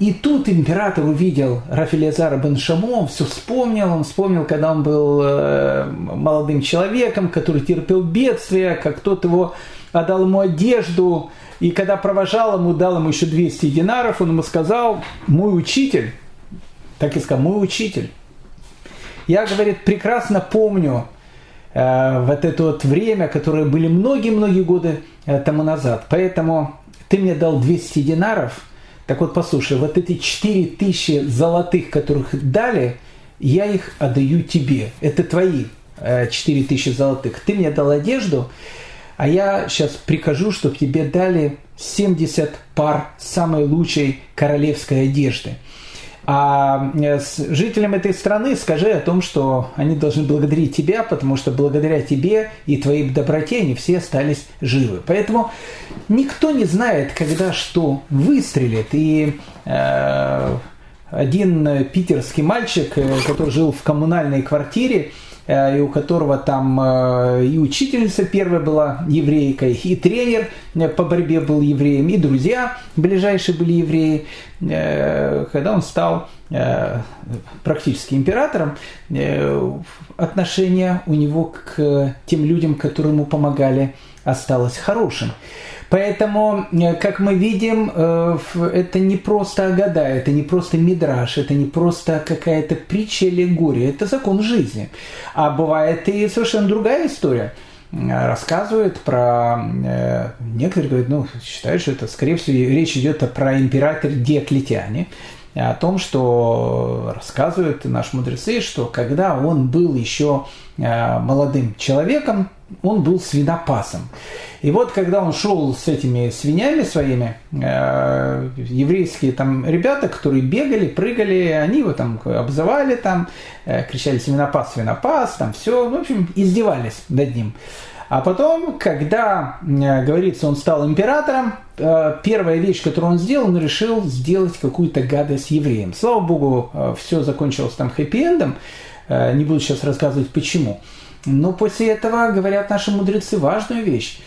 И тут император увидел Рафилезара бен Шамо, все вспомнил, он вспомнил, когда он был э, молодым человеком, который терпел бедствие, как тот его отдал ему одежду, и когда провожал ему, дал ему еще 200 динаров, он ему сказал, мой учитель, так и сказал, мой учитель. Я, говорит, прекрасно помню э, вот это вот время, которое были многие-многие годы э, тому назад. Поэтому ты мне дал 200 динаров, так вот послушай, вот эти 4000 золотых, которых дали, я их отдаю тебе. Это твои э, 4000 золотых. Ты мне дал одежду, а я сейчас прикажу, чтобы тебе дали 70 пар самой лучшей королевской одежды. А э, жителям этой страны скажи о том, что они должны благодарить тебя, потому что благодаря тебе и твоей доброте они все остались живы. Поэтому никто не знает, когда что выстрелит. И э, один питерский мальчик, э, который жил в коммунальной квартире, и у которого там э, и учительница первая была еврейкой, и тренер э, по борьбе был евреем, и друзья ближайшие были евреи. Когда он стал практически императором, отношение у него к тем людям, которые ему помогали, осталось хорошим. Поэтому, э, как мы видим, э, это не просто Агада, это не просто Мидраш, это не просто какая-то притча или горе, это закон жизни. А бывает и совершенно другая история рассказывают про... Э, некоторые говорят, ну, считают, что это, скорее всего, речь идет про император Диоклетиане, о том, что рассказывают наши мудрецы, что когда он был еще молодым человеком, он был свинопасом. И вот когда он шел с этими свинями своими, э, еврейские там ребята, которые бегали, прыгали, они его там обзывали, там, э, кричали свинопас, свинопас, там все, в общем, издевались над ним. А потом, когда, э, говорится, он стал императором, э, первая вещь, которую он сделал, он решил сделать какую-то гадость евреям. Слава богу, э, все закончилось там хэппи-эндом, не буду сейчас рассказывать почему. Но после этого говорят наши мудрецы важную вещь.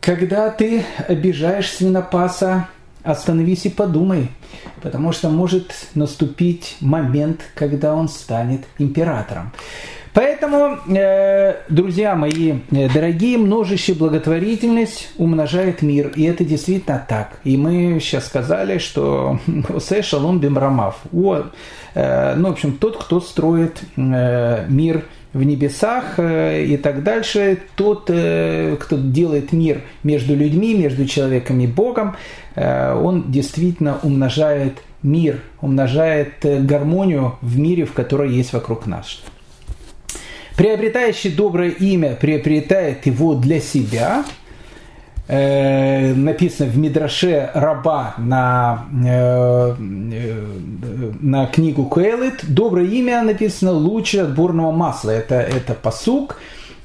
Когда ты обижаешь свинопаса, остановись и подумай, потому что может наступить момент, когда он станет императором. Поэтому, э, друзья мои э, дорогие, множащая благотворительность умножает мир. И это действительно так. И мы сейчас сказали, что Осе Шалом Бимрамав. Э, ну, в общем, тот, кто строит мир в небесах и так дальше. Тот, кто делает мир между людьми, между человеком и Богом, он действительно умножает мир, умножает гармонию в мире, в которой есть вокруг нас. Приобретающий доброе имя приобретает его для себя – э, написано в Мидраше раба на, э, на книгу Куэлит. Доброе имя написано лучше отборного масла. Это, это посук.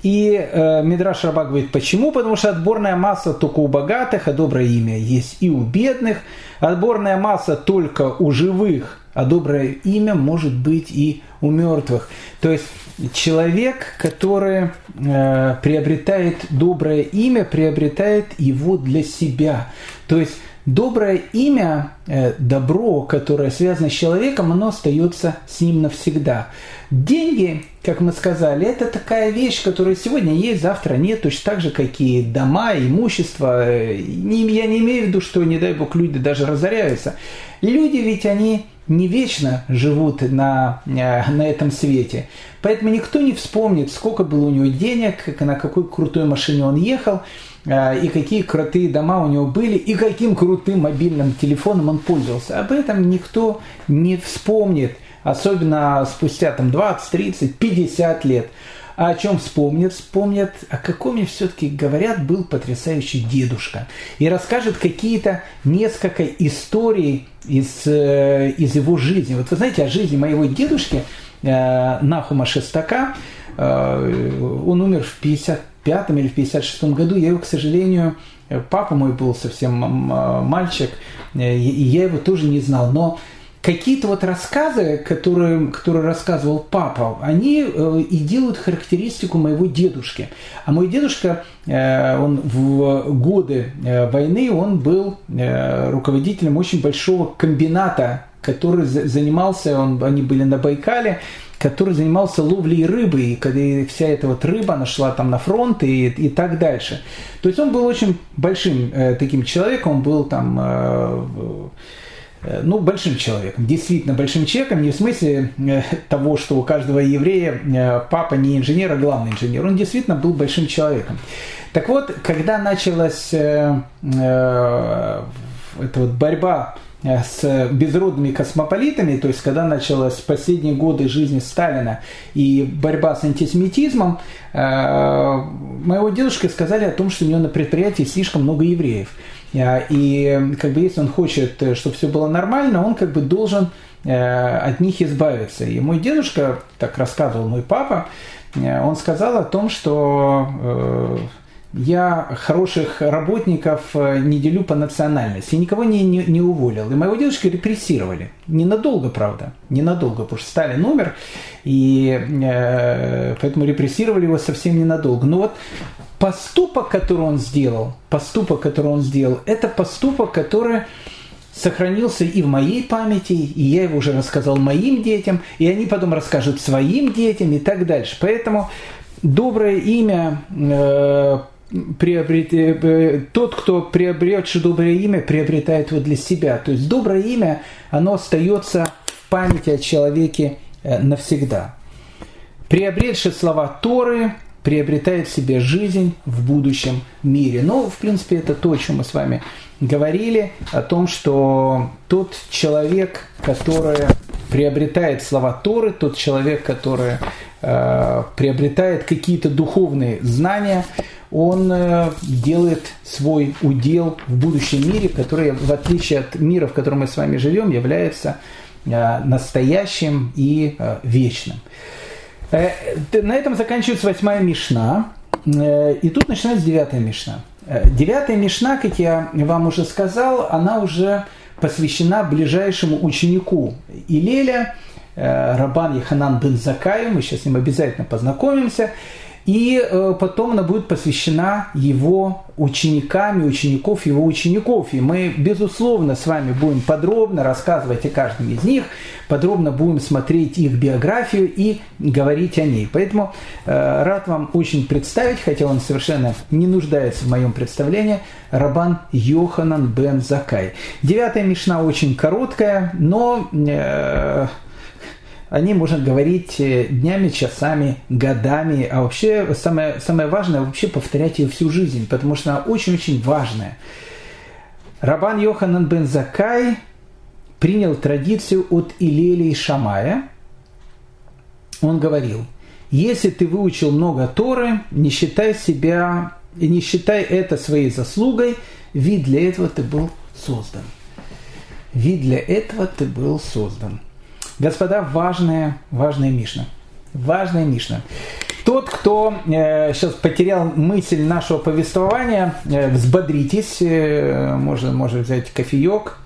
И э, Мидраш Раба говорит, почему? Потому что отборное масло только у богатых, а доброе имя есть и у бедных. Отборное масло только у живых, а доброе имя может быть и у мертвых. То есть человек, который э, приобретает доброе имя, приобретает его для себя. То есть доброе имя, э, добро, которое связано с человеком, оно остается с ним навсегда. Деньги, как мы сказали, это такая вещь, которая сегодня есть, завтра нет, точно так же, как и дома, имущество. Я не имею в виду, что, не дай бог, люди даже разоряются. Люди ведь они не вечно живут на, э, на этом свете. Поэтому никто не вспомнит, сколько было у него денег, на какой крутой машине он ехал, э, и какие крутые дома у него были, и каким крутым мобильным телефоном он пользовался. Об этом никто не вспомнит, особенно спустя там, 20, 30, 50 лет. А о чем вспомнят? Вспомнят, о каком все-таки, говорят, был потрясающий дедушка. И расскажет какие-то несколько историй из, э, из его жизни. Вот вы знаете, о жизни моего дедушки э, Нахума Шестака, э, он умер в 55 или в 56 году. Я его, к сожалению, папа мой был совсем мальчик, и я его тоже не знал. Но какие-то вот рассказы, которые, которые рассказывал папа, они э, и делают характеристику моего дедушки. А мой дедушка, э, он в годы э, войны, он был руководителем очень большого комбината, который занимался, он, они были на Байкале, который занимался ловлей рыбы, и когда вся эта вот рыба нашла там на фронт и, и так дальше. То есть он был очень большим э, таким человеком, он был там э, ну, большим человеком, действительно большим человеком, не в смысле э, того, что у каждого еврея э, папа не инженер, а главный инженер. Он действительно был большим человеком. Так вот, когда началась эта вот борьба с безродными космополитами, то есть когда началась последние годы жизни Сталина и борьба с антисемитизмом, моего дедушка сказали о том, что у него на предприятии слишком много евреев. А, и как бы если он хочет, э, чтобы все было нормально, он как бы должен э, от них избавиться. И мой дедушка, так рассказывал мой папа, э, он сказал о том, что я хороших работников не делю по национальности. И никого не, не, не уволил. И моего дедушку репрессировали. Ненадолго, правда. Ненадолго, потому что Сталин умер. И э, поэтому репрессировали его совсем ненадолго. Но вот поступок, который он сделал, поступок, который он сделал, это поступок, который сохранился и в моей памяти, и я его уже рассказал моим детям, и они потом расскажут своим детям и так дальше. Поэтому доброе имя э, приобрет, э, тот, кто приобретший доброе имя, приобретает его для себя. То есть доброе имя, оно остается в памяти о человеке э, навсегда. Приобретший слова Торы, приобретает себе жизнь в будущем мире. Но, в принципе, это то, о чем мы с вами говорили, о том, что тот человек, который приобретает слова Торы, тот человек, который э, приобретает какие-то духовные знания, он э, делает свой удел в будущем мире, который, в отличие от мира, в котором мы с вами живем, является э, настоящим и э, вечным. На этом заканчивается восьмая Мишна. И тут начинается девятая Мишна. Девятая Мишна, как я вам уже сказал, она уже посвящена ближайшему ученику Илеля, Рабан Яханан бен Закаю. Мы сейчас с ним обязательно познакомимся. И э, потом она будет посвящена его ученикам и учеников его учеников. И мы, безусловно, с вами будем подробно рассказывать о каждом из них, подробно будем смотреть их биографию и говорить о ней. Поэтому э, рад вам очень представить, хотя он совершенно не нуждается в моем представлении, Рабан Йоханан бен Закай. Девятая мишна очень короткая, но... Э, о ней можно говорить э, днями, часами, годами, а вообще самое, самое важное вообще повторять ее всю жизнь, потому что она очень-очень важная. Рабан Йоханан бен Закай принял традицию от Илеля и Шамая. Он говорил, если ты выучил много Торы, не считай себя, не считай это своей заслугой, ведь для этого ты был создан. Ведь для этого ты был создан. Господа, важная, важная Мишна. Важная Мишна. Тот, кто э, сейчас потерял мысль нашего повествования, э, взбодритесь, э, можно, можно взять кофеек,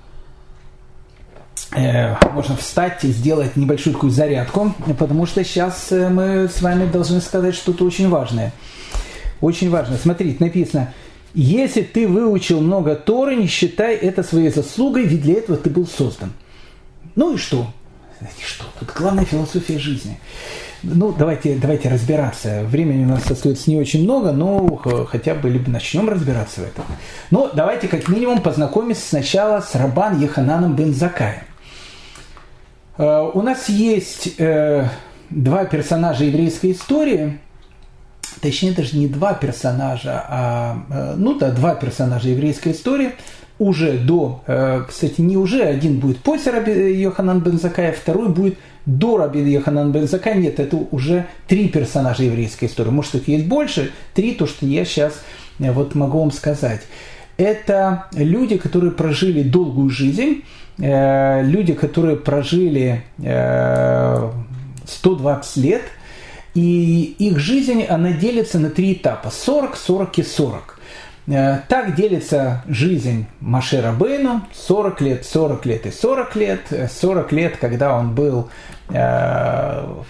э, можно встать и сделать небольшую такую зарядку, потому что сейчас э, мы с вами должны сказать что-то очень важное. Очень важно. Смотрите, написано, если ты выучил много Торы, не считай это своей заслугой, ведь для этого ты был создан. Ну и что? Что, тут главная философия жизни. Ну, давайте, давайте разбираться. Времени у нас остается не очень много, но хотя бы либо начнем разбираться в этом. Но давайте как минимум познакомимся сначала с Рабан Ехананом бен Закаем. Э, у нас есть э, два персонажа еврейской истории, точнее даже не два персонажа, а, э, ну да, два персонажа еврейской истории – уже до, э, кстати, не уже, один будет после Раби Йоханан бен Закая, второй будет до Раби Йоханан бен Закая. Нет, это уже три персонажа еврейской истории. Может, их есть больше, три, то, что я сейчас э, вот могу вам сказать. Это люди, которые прожили долгую жизнь, э, люди, которые прожили 120 лет, и их жизнь, она делится на три этапа – 40, 40 и 40. Так делится жизнь Маше Рабейну 40 лет, 40 лет и 40 лет. 40 лет, когда он был, там,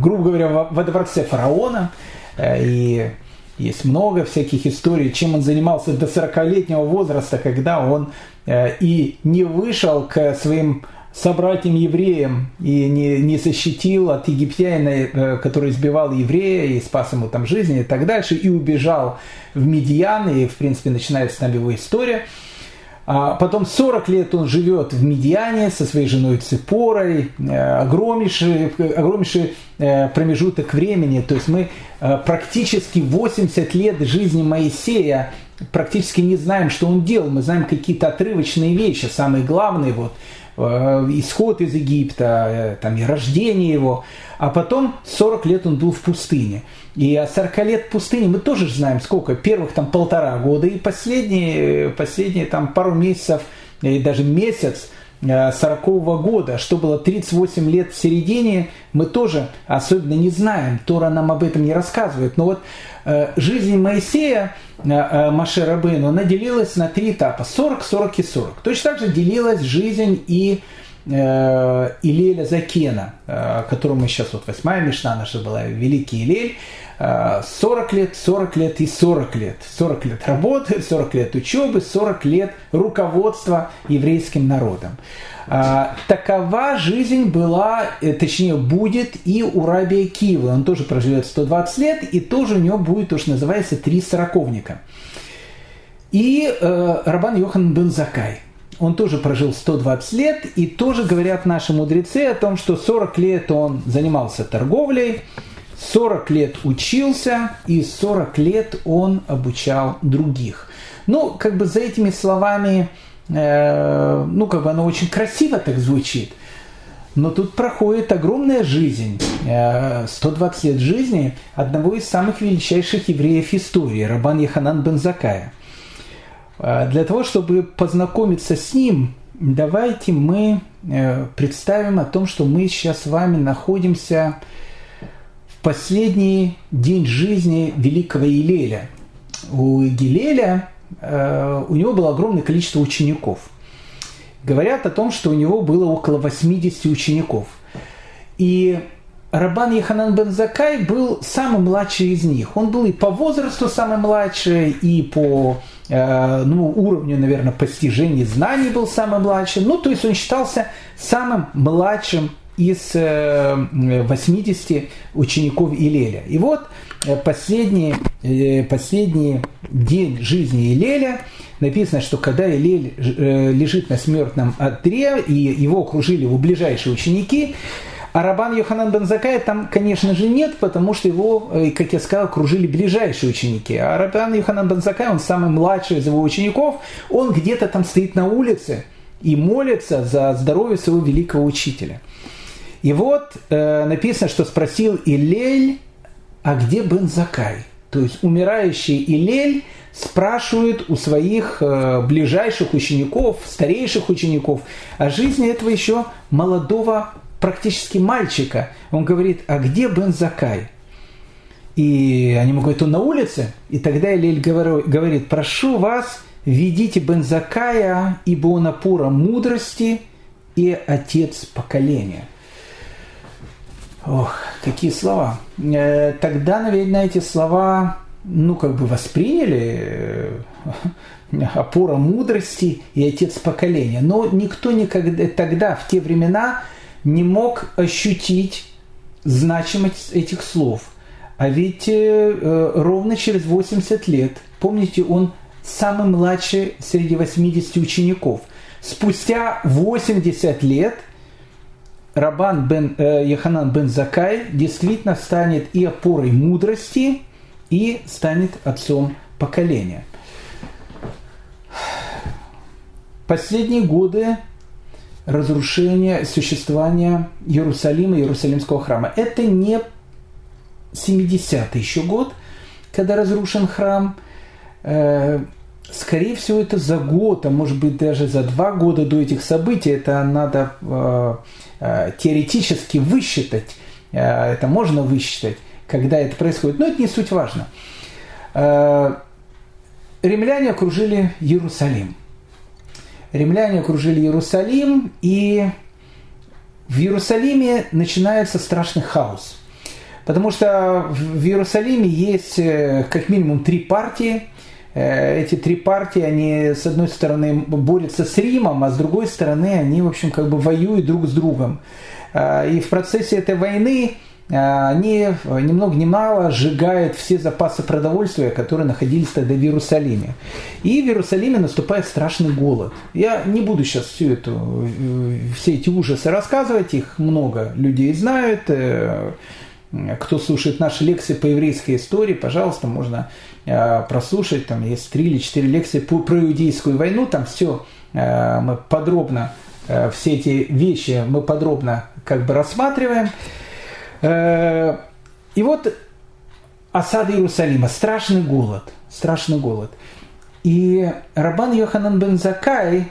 грубо говоря, во дворце фараона. И есть много всяких историй, чем он занимался до 40-летнего возраста, когда он и не вышел к своим собратьям-евреям и не, не защитил от египтянина, э, который избивал еврея и спас ему там жизнь и так дальше, и убежал в Медьян, и, в принципе, начинается там его история. А потом 40 лет он живет в Медьяне со своей женой Цепорой, э, огромнейший, огромнейший э, промежуток времени, то есть мы практически 80 лет жизни Моисея практически не знаем, что он делал, мы знаем какие-то отрывочные вещи, самые главные вот – исход из Египта, э, там, и рождение его. А потом 40 лет он был в пустыне. И о 40 лет в пустыне мы тоже знаем сколько. Первых там полтора года и последние, последние там пару месяцев, и даже месяц 40 -го года, что было 38 лет в середине, мы тоже особенно не знаем. Тора нам об этом не рассказывает. Но вот э, жизнь Моисея, э, э, Маше Рабыну, она делилась на три этапа. 40, 40 и 40. Точно так же делилась жизнь и э, Илеля Закена, э, которому сейчас, вот восьмая Мишна наша была, Великий Илель, 40 лет, 40 лет и 40 лет. 40 лет работы, 40 лет учебы, 40 лет руководства еврейским народом. А, такова жизнь была, э, точнее будет и у Раби Киева. Он тоже проживет 120 лет, и тоже у него будет то, что называется три сороковника. И э, Рабан Йохан бен Закай. Он тоже прожил 120 лет, и тоже говорят наши мудрецы о том, что 40 лет он занимался торговлей, 40 лет учился, и 40 лет он обучал других. Ну, как бы за этими словами Э, ну, как бы оно очень красиво так звучит, но тут проходит огромная жизнь, 120 э, лет жизни одного из самых величайших евреев истории, Рабан Яханан Бензакая. Э, для того, чтобы познакомиться с ним, давайте мы представим о том, что мы сейчас с вами находимся последний день жизни великого Илеля. У Гилеля Э, у него было огромное количество учеников. Говорят о том, что у него было около 80 учеников. И Рабан Яханан бен Закай был самый младший из них. Он был и по возрасту самый младший, и по э, ну, уровню, наверное, постижения знаний был самый младший. Ну, то есть он считался самым младшим из 80 э, учеников Илеля. И вот э, последний, э, последний день жизни Илеля написано, что когда Илель лежит на смертном одре, и его окружили его ближайшие ученики, а Рабан Йоханан Бензакая там, конечно же, нет, потому что его, как я сказал, окружили ближайшие ученики. А Рабан Йоханан Бензакай, он самый младший из его учеников, он где-то там стоит на улице и молится за здоровье своего великого учителя. И вот э, написано, что спросил Илель, а где Бен Закай? То есть умирающий Илель спрашивает у своих э, ближайших учеников, старейших учеников о жизни этого еще молодого практически мальчика. Он говорит, а где Бен Закай? И они ему говорят, он на улице. И тогда Илель говорит, прошу вас, ведите Бен Закая, ибо он опора мудрости и отец поколения. Ох, какие слова. Э, тогда, наверное, эти слова, ну, как бы восприняли э, опора мудрости и отец поколения. Но никто никогда тогда, в те времена, не мог ощутить значимость этих слов. А ведь э, ровно через 80 лет, помните, он самый младший среди 80 учеников. Спустя 80 лет – Рабан бен э, Яханан бен Закай действительно станет и опорой мудрости, и станет отцом поколения. Последние годы разрушения существования Иерусалима, Иерусалимского храма. Это не 70-й еще год, когда разрушен храм. Э, скорее всего, это за год, а может быть даже за два года до этих событий. Это надо Э, теоретически высчитать, э, это можно высчитать, когда это происходит, но это не суть важно. Э, римляне окружили Иерусалим. Римляне окружили Иерусалим, и в Иерусалиме начинается страшный хаос. Потому что в Иерусалиме есть э, как минимум три партии. Э, эти три партии, они с одной стороны борются с Римом, а с другой стороны они, в общем, как бы воюют друг с другом. Э, и в процессе этой войны они ни много ни мало сжигают все запасы продовольствия, которые находились тогда в Иерусалиме. И в Иерусалиме наступает страшный голод. Я не буду сейчас всю эту, все эти ужасы рассказывать, их много людей знают. Кто слушает наши лекции по еврейской истории, пожалуйста, можно э, прослушать. Там есть три или четыре лекции по, про иудейскую войну. Там все э, мы подробно, э, все эти вещи мы подробно как бы рассматриваем. И вот осада Иерусалима, страшный голод, страшный голод. И Рабан Йоханан бен Закай,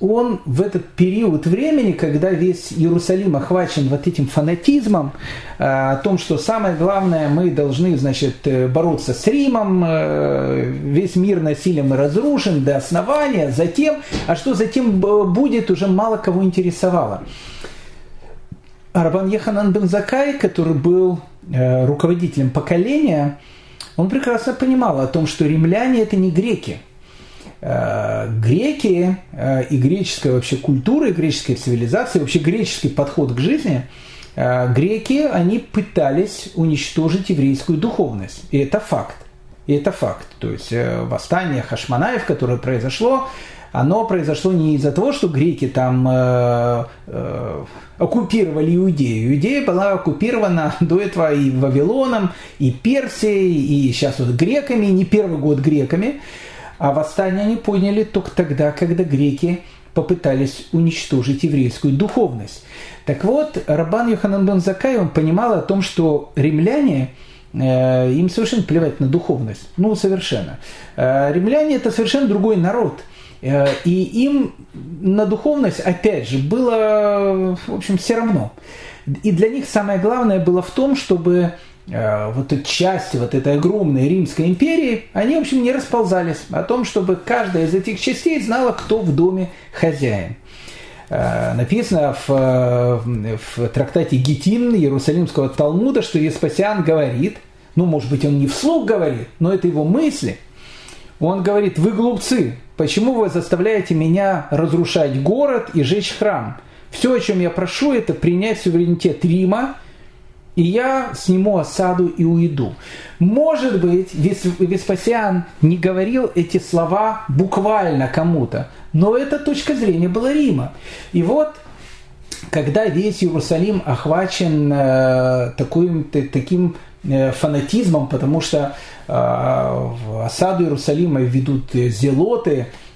он в этот период времени, когда весь Иерусалим охвачен вот этим фанатизмом, э, о том, что самое главное, мы должны, значит, э, бороться с Римом, э, весь мир насилием разрушен до основания, затем, а что затем будет, уже мало кого интересовало. Арбан Еханан бен Закай, который был руководителем поколения, он прекрасно понимал о том, что римляне это не греки – греки э, и греческая вообще культура, и греческая цивилизация, вообще греческий подход к жизни, э, греки, они пытались уничтожить еврейскую духовность. И это факт. И это факт. То есть восстание Хашманаев, которое произошло, оно произошло не из-за того, что греки там э, э, оккупировали Иудею. Иудея была оккупирована до этого и Вавилоном, и Персией, и сейчас вот греками, не первый год греками. А восстание они поняли только тогда, когда греки попытались уничтожить еврейскую духовность. Так вот, Рабан Йоханан бен Закай, он понимал о том, что римляне, э, им совершенно плевать на духовность. Ну, совершенно. Э, римляне – это совершенно другой народ. Э, и им на духовность, опять же, было, в общем, все равно. И для них самое главное было в том, чтобы вот эти части вот этой огромной Римской империи, они, в общем, не расползались о том, чтобы каждая из этих частей знала, кто в доме хозяин. Э, написано в, в трактате Гетин Иерусалимского Талмуда, что Веспасиан говорит, ну, может быть, он не вслух говорит, но это его мысли. Он говорит, вы глупцы, почему вы заставляете меня разрушать город и жечь храм? Все, о чем я прошу, это принять суверенитет Рима – и я сниму осаду и уйду. Может быть, Веспасиан не говорил эти слова буквально кому-то, но эта точка зрения была Рима. И вот когда весь Иерусалим охвачен э, таким, таким э, фанатизмом, потому что э, осаду Иерусалима ведут зелоты, Э,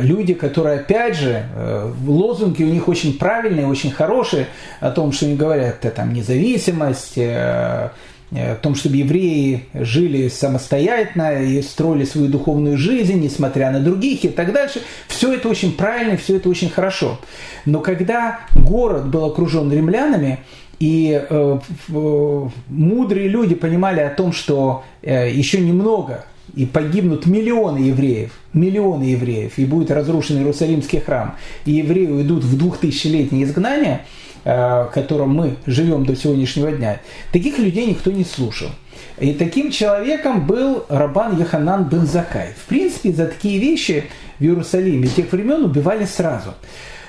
люди, которые, опять же, э, лозунги у них очень правильные, очень хорошие, о том, что они говорят, там независимость, э, о том, чтобы евреи жили самостоятельно и строили свою духовную жизнь, несмотря на других и так дальше. Все это очень правильно, все это очень хорошо. Но когда город был окружен римлянами, и э, э, мудрые люди понимали о том, что э, еще немного и погибнут миллионы евреев, миллионы евреев, и будет разрушен Иерусалимский храм, и евреи уйдут в двухтысячелетнее изгнание, э, в котором мы живем до сегодняшнего дня, таких людей никто не слушал. И таким человеком был Рабан Яханан бен Закай. В принципе, за такие вещи в Иерусалиме тех времен убивали сразу.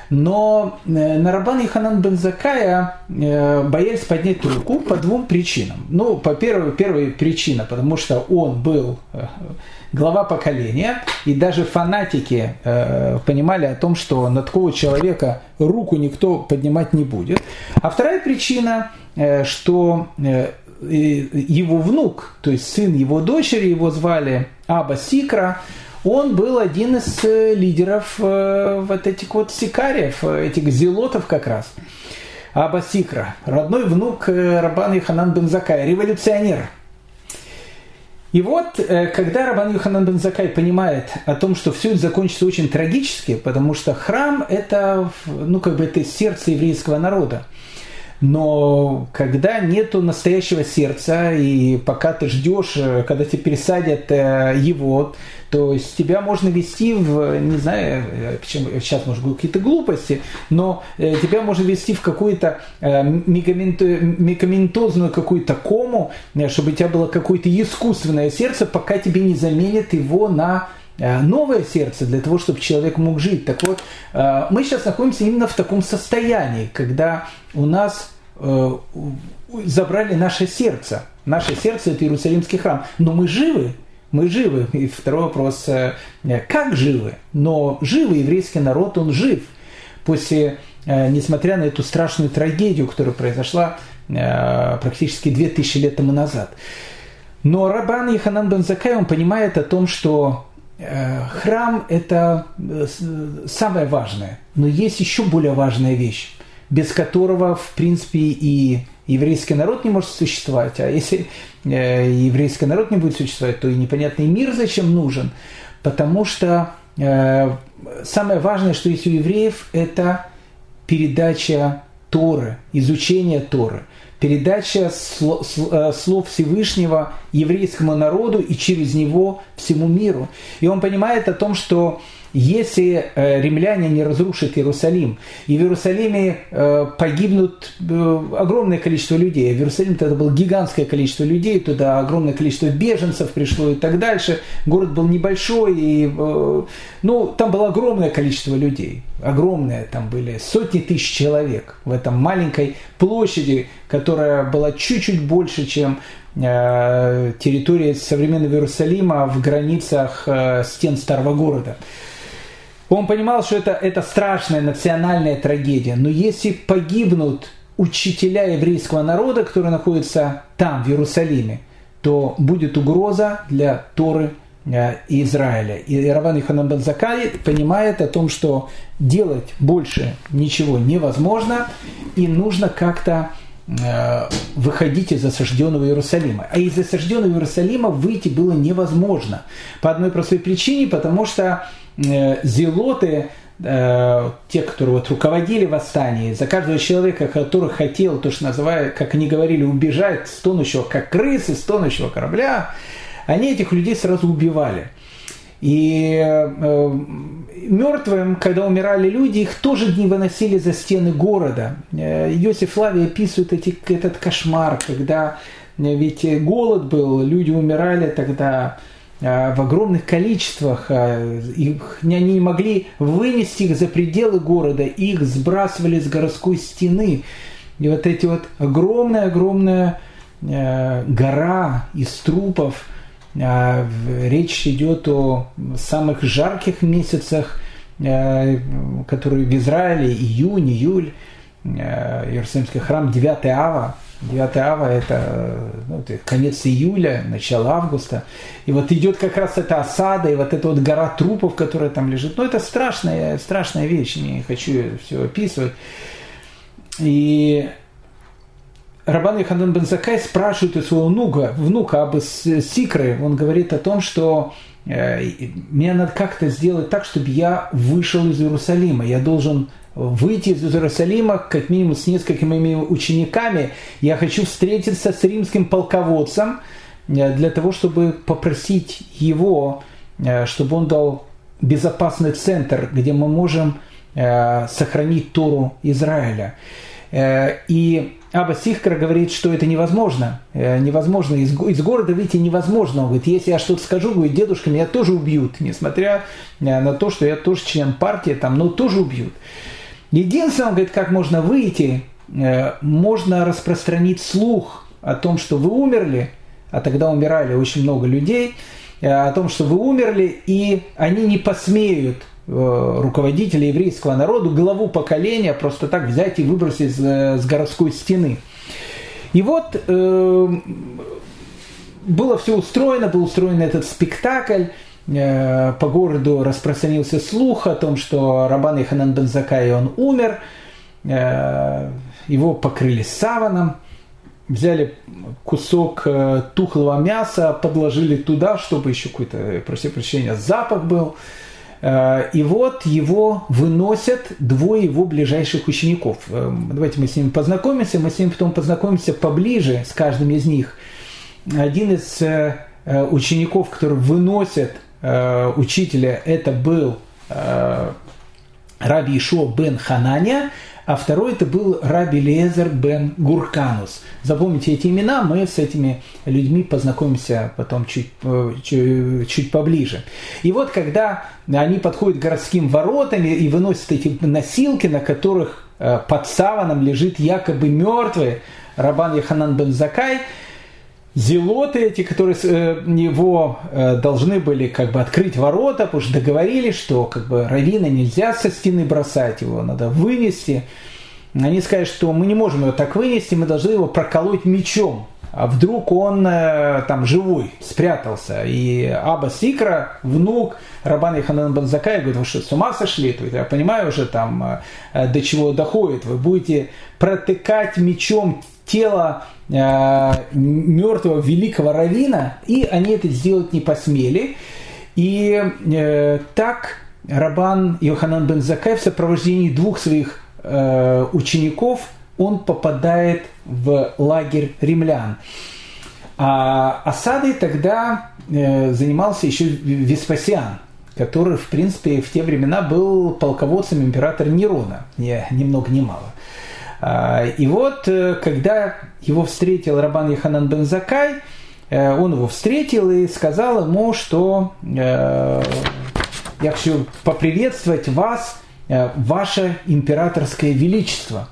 Но э, на Рабан Иханан бен Закая э, боялись поднять руку по двум причинам. Ну, по первой, первая причина, потому что он был э, глава поколения, и даже фанатики понимали о том, что на такого человека руку никто поднимать не будет. А вторая причина, что его внук, то есть сын его дочери, его звали Аба Сикра, он был один из э, лидеров э, вот этих вот сикариев, э, этих зелотов как раз. Аба Сикра, родной внук Рабана Иханан Бензакая, революционер. И вот, когда Рабан Юханан Бензакай понимает о том, что все это закончится очень трагически, потому что храм – это, ну, как бы это сердце еврейского народа, Но когда нету настоящего сердца, и пока ты ждешь, когда тебе пересадят его, то есть тебя можно вести в, не знаю, почему сейчас может какие-то глупости, но тебя можно вести в какую-то микоментозную какую-то кому, чтобы у тебя было какое-то искусственное сердце, пока тебе не заменят его на Э, новое сердце для того, чтобы человек мог жить. Так вот, э, мы сейчас находимся именно в таком состоянии, когда у нас э, забрали наше сердце. Наше сердце – это Иерусалимский храм. Но мы живы, мы живы. И второй вопрос, как живы? Но живы еврейский народ, он жив. После, несмотря на эту страшную трагедию, которая произошла практически 2000 лет тому назад. Но Рабан Иханан Бензакай, он понимает о том, что Э, храм – это э, самое важное, но есть еще более важная вещь, без которого, в принципе, и еврейский народ не может существовать. А если э, еврейский народ не будет существовать, то и непонятный мир зачем нужен, потому что самое важное, что есть у евреев, это передача Торы, изучение Торы – передача э, слов Всевышнего еврейскому народу и через него всему миру. И он понимает о том, что если э, римляне не разрушат Иерусалим, и в Иерусалиме э, погибнут э, огромное количество людей, в Иерусалиме тогда было гигантское количество людей, туда огромное количество беженцев пришло и так дальше, город был небольшой, и, ну, там было огромное количество людей, огромное, там были сотни тысяч человек в этом маленькой площади, которая была чуть-чуть больше, чем территория современного Иерусалима в границах стен старого города. Он понимал, что это, это страшная национальная трагедия. Но если погибнут учителя еврейского народа, которые находятся там, в Иерусалиме, то будет угроза для Торы э, Израиля. И Раван Иханан Бензакай понимает о том, что делать больше ничего невозможно, и нужно как-то выходить из осажденного Иерусалима. А из осажденного Иерусалима выйти было невозможно. По одной простой причине, потому что Э, зелоты, э, те, которые вот руководили восстанием, за каждого человека, который хотел, то, что называют, как они говорили, убежать с тонущего, как крысы с тонущего корабля, они этих людей сразу убивали. И э, мертвым, когда умирали люди, их тоже не выносили за стены города. Э, Иосиф Лавий описывает эти, этот кошмар, когда ведь голод был, люди умирали тогда в огромных количествах, их, они не могли вынести их за пределы города, их сбрасывали с городской стены. И вот эти вот огромная-огромная гора из трупов, речь идет о самых жарких месяцах, которые в Израиле, июнь, июль, Иерусалимский храм, 9 ава, 9 ава это, ну, конец июля, начало августа. И вот идет как раз эта осада, и вот эта вот гора трупов, которая там лежит. Ну, это страшная, страшная вещь, не хочу все описывать. И Рабан Иханан Бензакай спрашивает у своего внука, внука об Сикры. Он говорит о том, что э, мне надо как-то сделать так, чтобы я вышел из Иерусалима. Я должен выйти из Иерусалима, как минимум с несколькими моими учениками. Я хочу встретиться с римским полководцем э, для того, чтобы попросить его, э, чтобы он дал безопасный центр, где мы можем сохранить Тору Израиля. И Аба Сихкар говорит, что это невозможно. Невозможно. Из, из города выйти невозможно. Он говорит, если я что-то скажу, говорит, дедушка, меня тоже убьют. Несмотря на то, что я тоже член партии, там, но тоже убьют. Единственное, он говорит, как можно выйти, э, можно распространить слух о том, что вы умерли, а тогда умирали очень много людей, э, о том, что вы умерли, и они не посмеют э, руководителя еврейского народа, главу поколения просто так взять и выбросить с городской стены. И вот э, было все устроено, был устроен этот спектакль, Э, по городу распространился слух о том, что Рабан Иханан бен Закай, он умер, э, его покрыли саваном, взяли кусок э, тухлого мяса, подложили туда, чтобы еще какой-то, проси прощения, запах был. И вот его выносят двое его ближайших учеников. Давайте мы с ними познакомимся, мы с ними потом познакомимся поближе с каждым из них. Один из учеников, который выносят учителя, это был Раби Ишо бен Хананя, а второй это был Раби Лезер бен Гурканус. Запомните эти имена, мы с этими людьми познакомимся потом чуть, э, чуть, чуть поближе. И вот когда они подходят к городским воротам и выносят эти носилки, на которых э, под саваном лежит якобы мертвый Рабан Яханан бен Закай – зелоты эти, которые э, его э, должны были как бы открыть ворота, потому что договорились, что как бы равина нельзя со стены бросать, его надо вынести. Они сказали, что мы не можем его так вынести, мы должны его проколоть мечом. А вдруг он э, там живой, спрятался. И Аба Сикра, внук Рабана Иханан Банзакая, говорит, вы что, с ума сошли? Есть, я понимаю уже там, до чего доходит. Вы будете протыкать мечом тело э, мертвого великого равина, и они это сделать не посмели. И э, так Рабан Йоханан бен Закай в сопровождении двух своих э, учеников он попадает в лагерь римлян. А осадой тогда э, занимался еще Веспасиан, который, в принципе, в те времена был полководцем императора Нерона, ни, ни много ни мало. И вот, э, когда его встретил Рабан Яханан бен Закай, э, он его встретил и сказал ему, что э, я хочу поприветствовать вас, ваше императорское величество.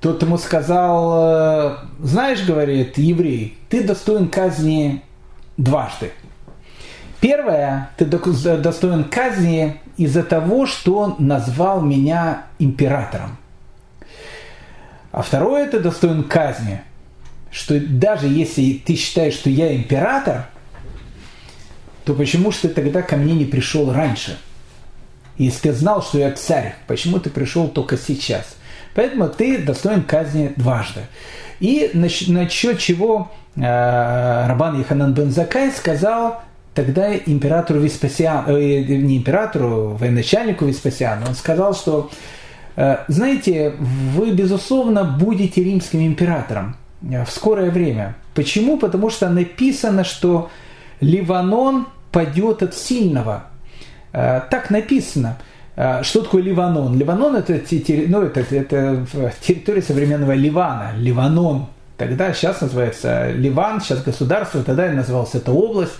Тот ему сказал, знаешь, говорит еврей, ты достоин казни дважды. Первое, ты достоин казни из-за того, что назвал меня императором. А второе это достоин казни, что даже если ты считаешь, что я император, то почему же ты тогда ко мне не пришел раньше? Если ты знал, что я царь, почему ты пришел только сейчас? Поэтому ты достоин казни дважды. И насчет чего э, Рабан Иханан бен Закай сказал тогда императору Веспасиану, э, не императору, военачальнику Веспасиану, он сказал, что знаете, вы, безусловно, будете римским императором э, в скорое время. Почему? Потому что написано, что Ливанон падет от сильного. Э, так написано. Что такое Ливанон? Ливанон это, ну, это, это территория современного Ливана. Ливанон. Тогда сейчас называется Ливан, сейчас государство, тогда называлась эта область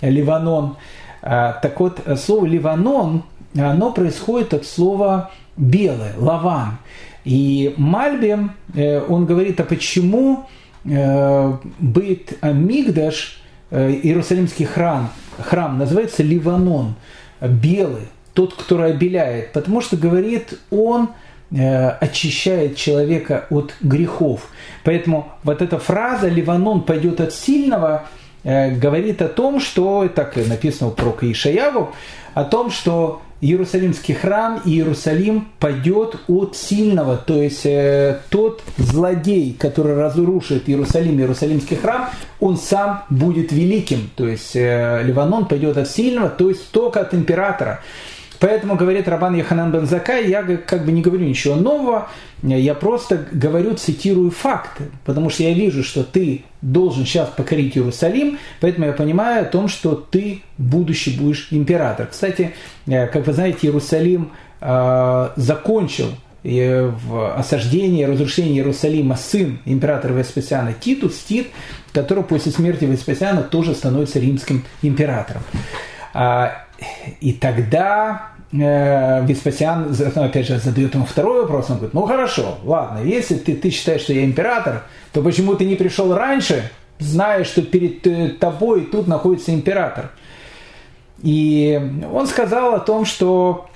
Ливанон. Так вот, слово Ливанон, оно происходит от слова белое, лаван. И Мальбим, э, он говорит, а почему э, Бейт Мигдаш, э, Иерусалимский храм, храм называется Ливанон, белый, тот, который обеляет, потому что, говорит, он очищает человека от грехов. Поэтому вот эта фраза «Ливанон пойдет от сильного» говорит о том, что, так написано у пророка Ишаяву, о том, что Иерусалимский храм и Иерусалим падет от сильного, то есть э, тот злодей, который разрушит Иерусалим, Иерусалимский храм, он сам будет великим, то есть э, Ливанон пойдет от сильного, то есть только от императора. Поэтому, говорит Рабан Яханан бен Закай, я как бы не говорю ничего нового, я просто говорю, цитирую факты, потому что я вижу, что ты должен сейчас покорить Иерусалим, поэтому я понимаю о том, что ты будущий будешь император. Кстати, э, как вы знаете, Иерусалим э, закончил э, в осаждении, разрушении Иерусалима сын императора Веспасиана Титус, Тит, который после смерти Веспасиана тоже становится римским императором. И тогда э, Веспасиан, ну, опять же, задает ему второй вопрос. Он говорит, ну хорошо, ладно, если ты, ты считаешь, что я император, то почему ты не пришел раньше, зная, что перед э, тобой тут находится император? И он сказал о том, что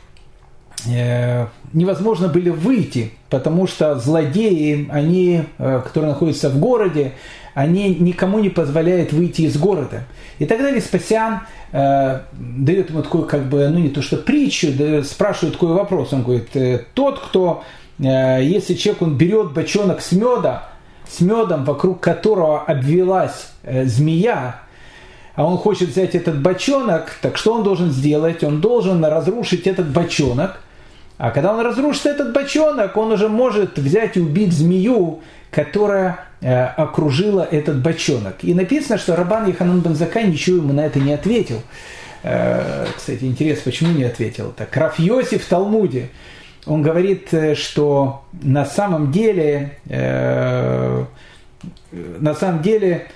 э, невозможно были выйти, потому что злодеи, они, э, которые находятся в городе, они никому не позволяют выйти из города. И тогда Веспасиан э, дает ему такую, как бы, ну не то что притчу, да, спрашивает такой вопрос. Он говорит, э, тот, кто, э, если человек, он берет бочонок с меда, с медом, вокруг которого обвелась э, змея, а он хочет взять этот бочонок, так что он должен сделать? Он должен разрушить этот бочонок. А когда он разрушит этот бочонок, он уже может взять и убить змею, которая окружила этот бочонок. И написано, что Рабан Яханан Бензакай ничего ему на это не ответил. Э, кстати, интересно, почему не ответил? Так, Раф Йосиф в Талмуде, он говорит, э, что на самом деле, э, на самом деле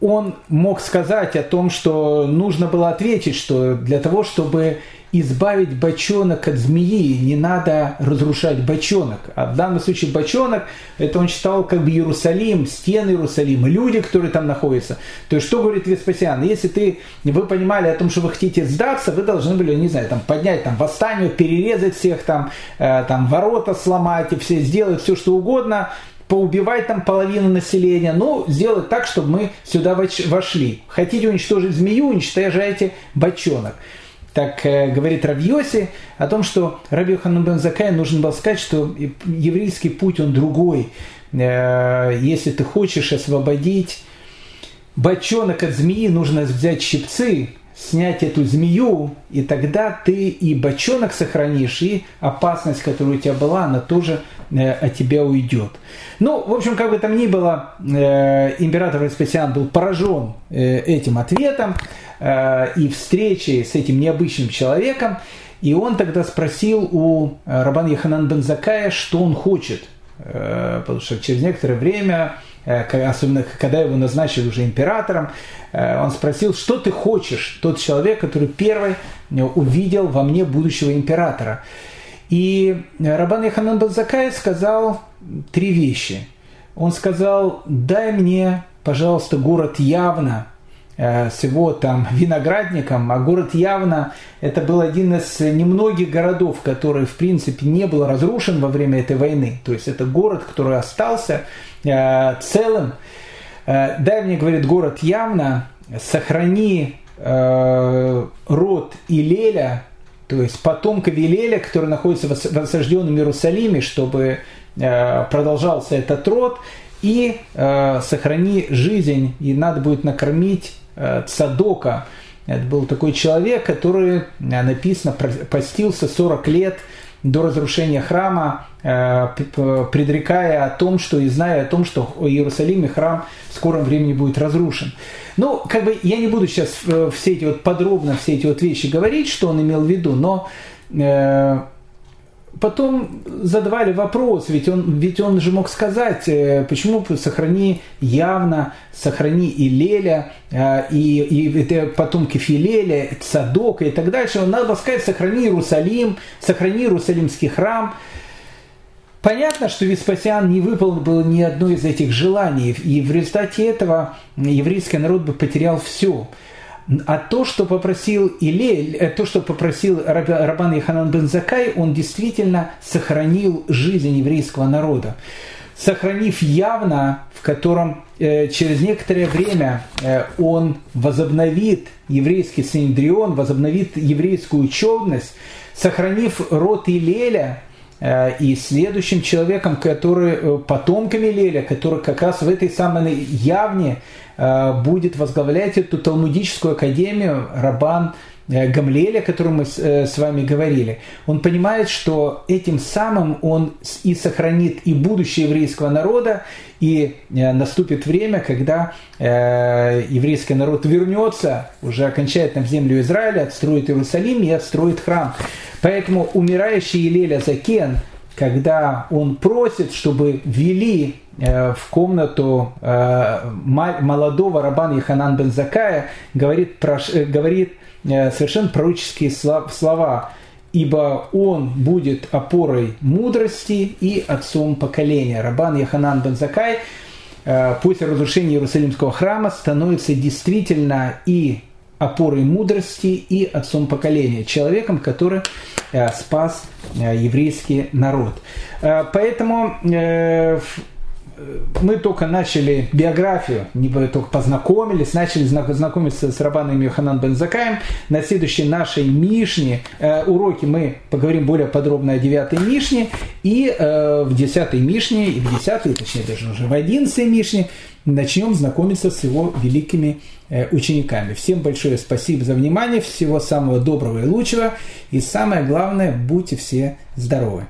он мог сказать о том, что нужно было ответить, что для того, чтобы избавить бочонок от змеи, не надо разрушать бочонок. А в данном случае бочонок, это он считал как бы Иерусалим, стены Иерусалима, люди, которые там находятся. То есть, что говорит Веспасиан? Если ты, вы понимали о том, что вы хотите сдаться, вы должны были, не знаю, там, поднять там, восстание, перерезать всех, там, э, там, ворота сломать, и все сделать все, что угодно, поубивать там половину населения, ну, сделать так, чтобы мы сюда вошли. Хотите уничтожить змею, уничтожайте бочонок. Так э, говорит Равьоси о том, что Раби Хану бен Закай нужно было сказать, что еврейский путь, он другой. Э, если ты хочешь освободить бочонок от змеи, нужно взять щипцы, снять эту змею, и тогда ты и бочонок сохранишь, и опасность, которая у тебя была, она тоже э, от тебя уйдет. Ну, в общем, как бы там ни было, э, император Веспасиан был поражен э, этим ответом и встречей с этим необычным человеком, и он тогда спросил у Рабан Яханан Бензакая, что он хочет, потому что через некоторое время особенно когда его назначили уже императором, он спросил, что ты хочешь, тот человек, который первый увидел во мне будущего императора. И Рабан Яханан Базакай сказал три вещи. Он сказал, дай мне, пожалуйста, город явно, э, с его там виноградником, а город явно это был один из немногих городов, который в принципе не был разрушен во время этой войны. То есть это город, который остался э, целым. Э, дай мне, говорит, город явно, сохрани э, род Илеля, то есть потомка Вилеля, который находится в осажденном Иерусалиме, чтобы э, продолжался этот род, и э, сохрани жизнь, и надо будет накормить Цадока. Это был такой человек, который, написано, постился 40 лет до разрушения храма, э, предрекая о том, что и зная о том, что в Иерусалиме храм в скором времени будет разрушен. Ну, как бы я не буду сейчас э, все эти вот подробно все эти вот вещи говорить, что он имел в виду, но э, потом задавали вопрос, ведь он, ведь он же мог сказать, э, почему сохрани явно, сохрани и Леля, э, и, и это потомки Филеля, Цадока и так дальше. Он надо сказать, сохрани Иерусалим, сохрани Иерусалимский храм. Понятно, что Веспасиан не выполнил ни одно из этих желаний, и в результате этого еврейский народ бы потерял все. А то, что попросил Илель, э, то, что попросил Рабан Яханан бен Закай, он действительно сохранил жизнь еврейского народа. Сохранив явно, в котором э, через некоторое время э, он возобновит еврейский синедрион, возобновит еврейскую учебность, сохранив род Илеля, э, и следующим человеком, который, э, потомками Леля, который как раз в этой самой явне будет возглавлять эту Талмудическую академию Рабан э, Гамлеля, о котором мы э, с вами говорили, он понимает, что этим самым он и сохранит и будущее еврейского народа, и наступит время, когда еврейский народ вернется уже окончательно в землю Израиля, отстроит Иерусалим и отстроит храм. Поэтому умирающий Илеля Закен, когда он просит, чтобы ввели Э, в комнату э, молодого Рабана Яханан бен Закая, говорит, э, говорит совершенно пророческие слова ибо он будет опорой мудрости и отцом поколения. Рабан Яханан бен Закай после разрушения Иерусалимского храма становится действительно и опорой мудрости и отцом поколения, человеком, который спас еврейский народ. Поэтому мы только начали биографию, не только познакомились, начали знакомиться с Рабаном Йоханан Бензакаем. На следующей нашей Мишне э, уроке мы поговорим более подробно о девятой Мишне. И э, в десятой Мишне, и в десятой, точнее даже уже в одиннадцатой Мишне начнем знакомиться с его великими э, учениками. Всем большое спасибо за внимание, всего самого доброго и лучшего. И самое главное, будьте все здоровы.